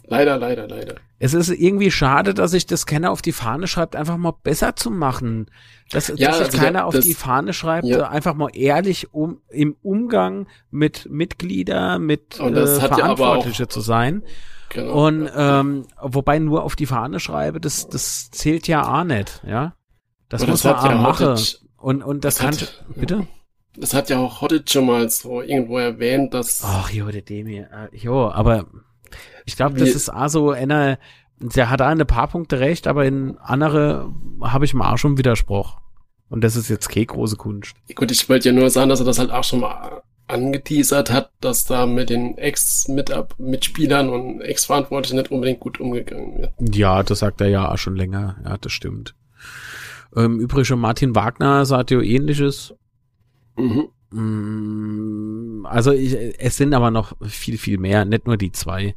Leider, leider, leider. Es ist irgendwie schade, dass sich das keiner auf die Fahne schreibt, einfach mal besser zu machen. Dass, Ja, dass sich also keiner da- auf das- die Fahne schreibt, Ja. einfach mal ehrlich um im Umgang mit Mitglieder, mit das äh, ja Verantwortliche auch- zu sein. Genau. Und ähm, wobei nur auf die Fahne schreibe, das, das zählt ja auch nicht, ja. Das Aber muss man auch machen. Und, und das, das kann, hat- bitte? Das hat ja auch Hoddit schon mal so irgendwo erwähnt, dass. Ach, jo, der Demi. Äh, jo, aber ich glaube, das ist auch so einer, der hat da ein paar Punkte recht, aber in andere habe ich mal auch schon Widerspruch. Und das ist jetzt keine große Kunst. Gut, ich wollte ja nur sagen, dass er das halt auch schon mal angeteasert hat, dass da mit den Ex-Mitspielern und Ex-Verantwortlichen nicht unbedingt gut umgegangen wird. Ja, das sagt er ja auch schon länger. Ja, das stimmt. Ähm, übrigens, Martin Wagner sagt ja ähnliches. Mhm. Mm, Also ich, es sind aber noch viel, viel mehr, nicht nur die zwei.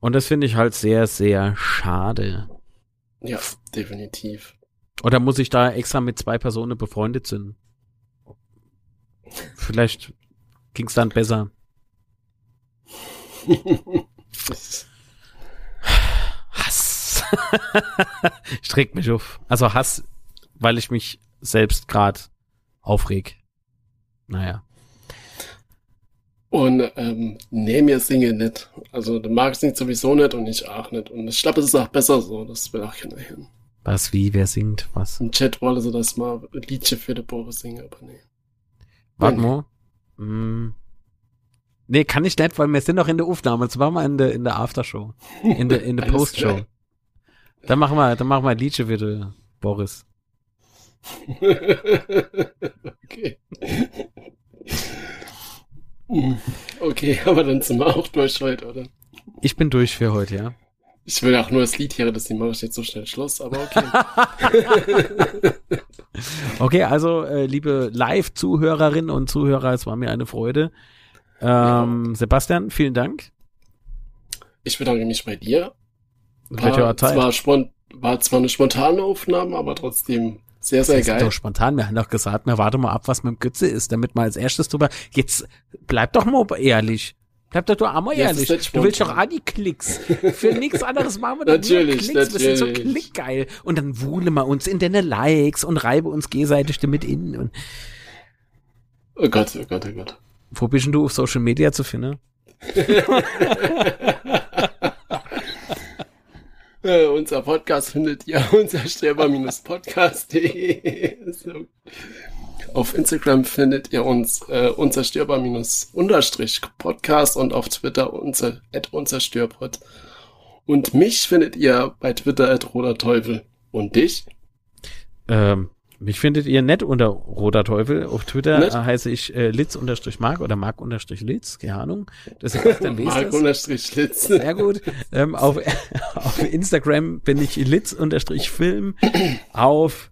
Und das finde ich halt sehr, sehr schade. Ja, definitiv. Oder muss ich da extra mit zwei Personen befreundet sind? Vielleicht ging's dann besser. Hass. ich träg mich auf. Also Hass, weil ich mich selbst gerade aufreg. Naja. Und ähm, nee, mir singe nicht. Also der Marc singt sowieso nicht und ich auch nicht. Und ich glaube, es ist auch besser so. Das will auch keiner hin. Was, wie, wer singt, was? Im Chat wollte sie das mal Liedchen für den Boris singen, aber nee. Warte mal. Mm. Nee, kann ich nicht, weil wir sind noch in der Aufnahme. Jetzt machen wir in der, in der Aftershow. In der, in der Postshow. Dann machen wir, dann machen wir ein Liedchen für den Boris. okay. Okay, aber dann sind wir auch durch heute, oder? Ich bin durch für heute, ja. Ich will auch nur das Lied hören, deswegen mache ich jetzt so schnell Schluss, aber okay. Okay, also, äh, liebe Live-Zuhörerinnen und Zuhörer, es war mir eine Freude. Ähm, Sebastian, vielen Dank. Ich bedanke mich bei dir. Auch Zeit. zwar, spont war zwar eine spontane Aufnahme, aber trotzdem sehr, sehr Das geil. doch spontan. Wir haben doch gesagt, wir warten mal ab, was mit dem Götze ist, damit wir als erstes drüber. Jetzt bleib doch mal ehrlich. Bleib doch doch einmal Ja, ehrlich. Du willst doch die Klicks. Für nichts anderes machen wir doch Natürlich, nur Klicks. Wir sind so natürlich. klickgeil. Und dann wuhlen wir uns in deine Likes und reibe uns gegenseitig damit in. Und Oh Gott, oh Gott, oh Gott. wo bist denn du auf Social Media zu finden? Äh, unser Podcast findet ihr unter sterber-podcast.de. so. Auf Instagram findet ihr uns äh, unzerstörbar-podcast und auf Twitter unser, at unzerstörpod. Und mich findet ihr bei Twitter at roderteufel. Und dich? Ähm, mich findet ihr nett unter Roter Teufel. Auf Twitter Nett? heiße ich äh, Litz-Mark oder Mark-Litz, keine Ahnung. Das ist dann Mark unterstrich Litz. Sehr gut. Ähm, auf, auf Instagram bin ich Litz-Film. Auf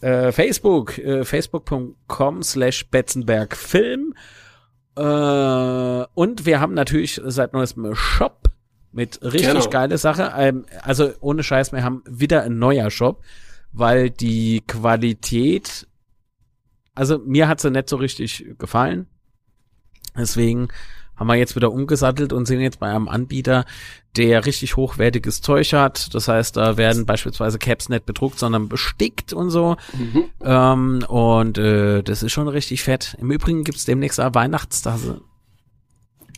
äh, Facebook, äh, facebook.com slash Betzenbergfilm. Äh, und wir haben natürlich seit neuestem Shop mit richtig Genau. geile Sache. Ähm, also ohne Scheiß, wir haben wieder ein neuer Shop, weil die Qualität, also mir hat sie nicht so richtig gefallen. Deswegen haben wir jetzt wieder umgesattelt und sind jetzt bei einem Anbieter, der richtig hochwertiges Zeug hat. Das heißt, da werden beispielsweise Caps nicht bedruckt, sondern bestickt und so. Mhm. Ähm, und äh, das ist schon richtig fett. Im Übrigen gibt's demnächst eine Weihnachtstasse.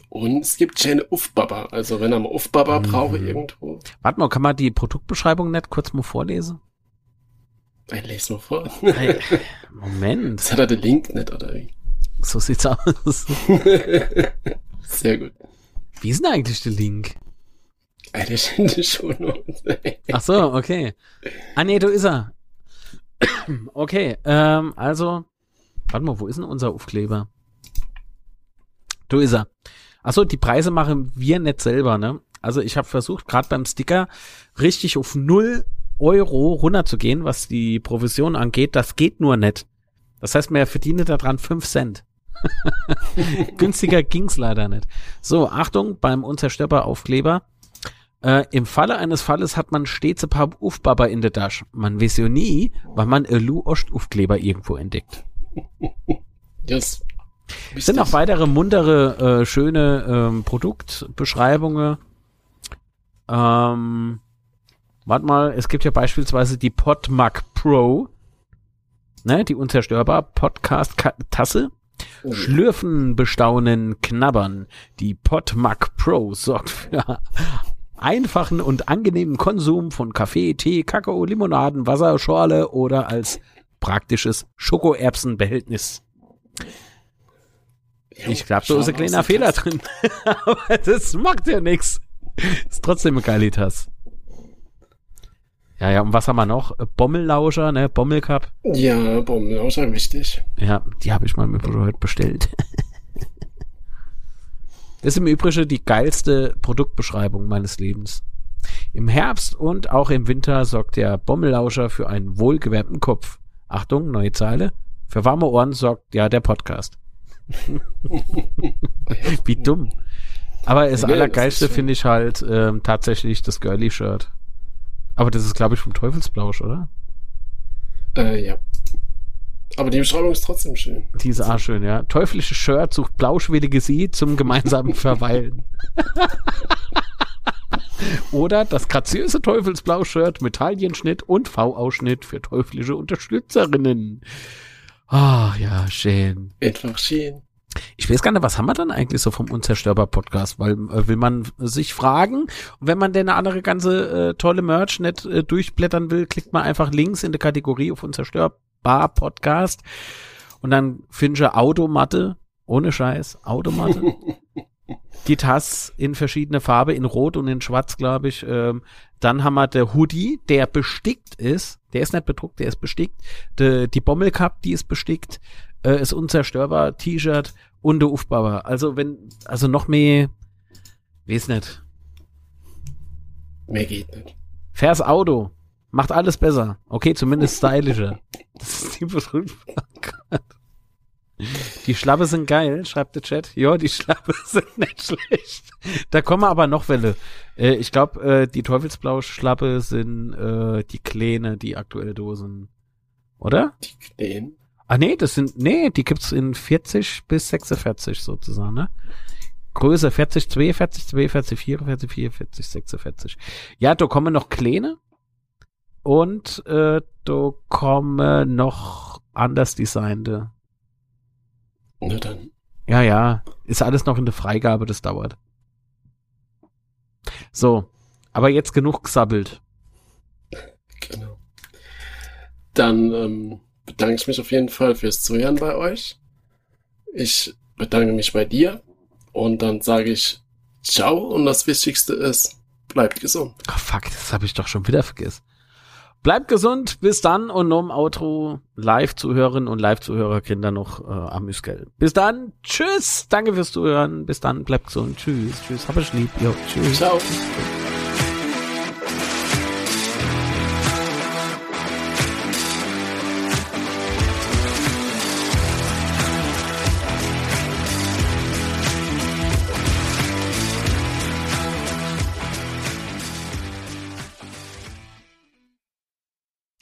Und es gibt schöne Uffbaba. Also wenn er mal Uffbaba Mhm. brauche irgendwo, Warte mal, kann man die Produktbeschreibung nicht kurz mal vorlesen? Ich lese mal vor. Hey, Moment, Jetzt hat er den Link nicht, oder wie? so sieht's aus. Sehr gut. Wie ist denn eigentlich der Link? Ich in die Shownotes. Ach so, okay. Ah nee, du ist er. Okay, ähm, also, warte mal, wo ist denn unser Aufkleber? Du ist er. Ach so, die Preise machen wir nicht selber, ne? Also ich habe versucht, gerade beim Sticker richtig auf null Euro runterzugehen, was die Provision angeht. Das geht nur nicht. Das heißt, man verdiene daran fünf Cent. Günstiger ging's leider nicht. So, Achtung, beim unzerstörbar Aufkleber. Äh, Im Falle eines Falles hat man stets ein paar Ufbaba in der Tasche. Man weiß ja nie, wann man ein Lu Ost Ufkleber irgendwo entdeckt. Yes. Es sind noch weitere muntere, äh, schöne ähm, Produktbeschreibungen. Ähm, warte mal, es gibt ja beispielsweise die Podmag Pro, ne, die unzerstörbar Podcast-Tasse. Schlürfen, bestaunen, knabbern. Die Podmag Pro sorgt für einfachen und angenehmen Konsum von Kaffee, Tee, Kakao, Limonaden, Wasser, Schorle oder als praktisches Schokoerbsenbehältnis. Ich glaube, da ist ein kleiner Fehler drin. Aber das macht ja nix. Ist trotzdem eine geile Tasse. Ja, ja, und was haben wir noch? Bommellauscher, ne? Bommelcup. Ja, Bommel, auch schon wichtig. Ja, die habe ich mal mit heute bestellt. Das ist im Übrigen die geilste Produktbeschreibung meines Lebens. Im Herbst und auch im Winter sorgt der Bommellauscher für einen wohlgewärmten Kopf. Achtung, neue Zeile. Für warme Ohren sorgt ja der Podcast. Wie dumm. Aber das Allergeilste finde ich halt ähm, tatsächlich das Girly-Shirt. Aber das ist, glaube ich, vom Teufelsblausch, oder? Äh, ja. Aber die Beschreibung ist trotzdem schön. Die ist auch schön, ja. Teuflisches Shirt sucht blauschwillige Sie zum gemeinsamen Verweilen. Oder das graziöse Teufelsblau-Shirt mit Taillenschnitt und V-Ausschnitt für teuflische Unterstützerinnen. Ah, ja, schön. Einfach schön. Ich weiß gar nicht, was haben wir dann eigentlich so vom Unzerstörbar-Podcast? Weil äh, will man sich fragen, wenn man denn eine andere ganze äh, tolle Merch nicht äh, durchblättern will, klickt man einfach links in die Kategorie auf Unzerstörbar-Podcast und dann findet ihr Automatte, ohne Scheiß, Automatte. Die Tasse in verschiedene Farbe, in Rot und in Schwarz, glaube ich. Ähm, dann haben wir der Hoodie, der bestickt ist. Der ist nicht bedruckt, der ist bestickt. De, die Bommelcup, die ist bestickt. Äh, ist unzerstörbar T-Shirt und der Ufbauer. Also wenn, also noch mehr, weiß nicht. Mehr geht nicht. Fairs Auto. Macht alles besser. Okay, zumindest stylischer. Das ist die Gott. Die Schlappe sind geil, schreibt der Chat. Ja, die Schlappe sind nicht schlecht. Da kommen aber noch Welle. Äh, ich glaube, äh, die Teufelsblau-Schlappe sind äh, die Kleine, die aktuell Dosen. Oder? Die Kleen. Ah nee, das sind, nee, die gibt's in 40 bis 46 sozusagen, ne? Größe 40, 42, 42, 44, 44, 46. Ja, da kommen noch kleine und äh, da kommen noch anders designte. Na dann. Ja, ja, ist alles noch in der Freigabe, das dauert. So, aber jetzt genug gesabbelt. Genau. Dann ähm, bedanke ich mich auf jeden Fall fürs Zuhören bei euch. Ich bedanke mich bei dir und dann sage ich Ciao und das Wichtigste ist, bleibt gesund. Oh, fuck, das habe ich doch schon wieder vergessen. Bleibt gesund, bis dann und im Outro live zuhören und live zuhörer Kinder noch äh, am Müskel. Bis dann, tschüss, danke fürs Zuhören, bis dann, bleibt gesund, tschüss, tschüss, hab euch lieb, jo, tschüss. Ciao.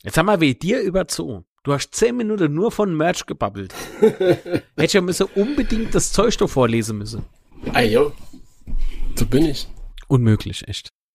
Jetzt haben wir weh dir überzogen. Du hast zehn Minuten nur von Merch gebabbelt. Hätte ja müssen unbedingt das Zeug doch vorlesen müssen. Ayo. So bin ich. Unmöglich, echt.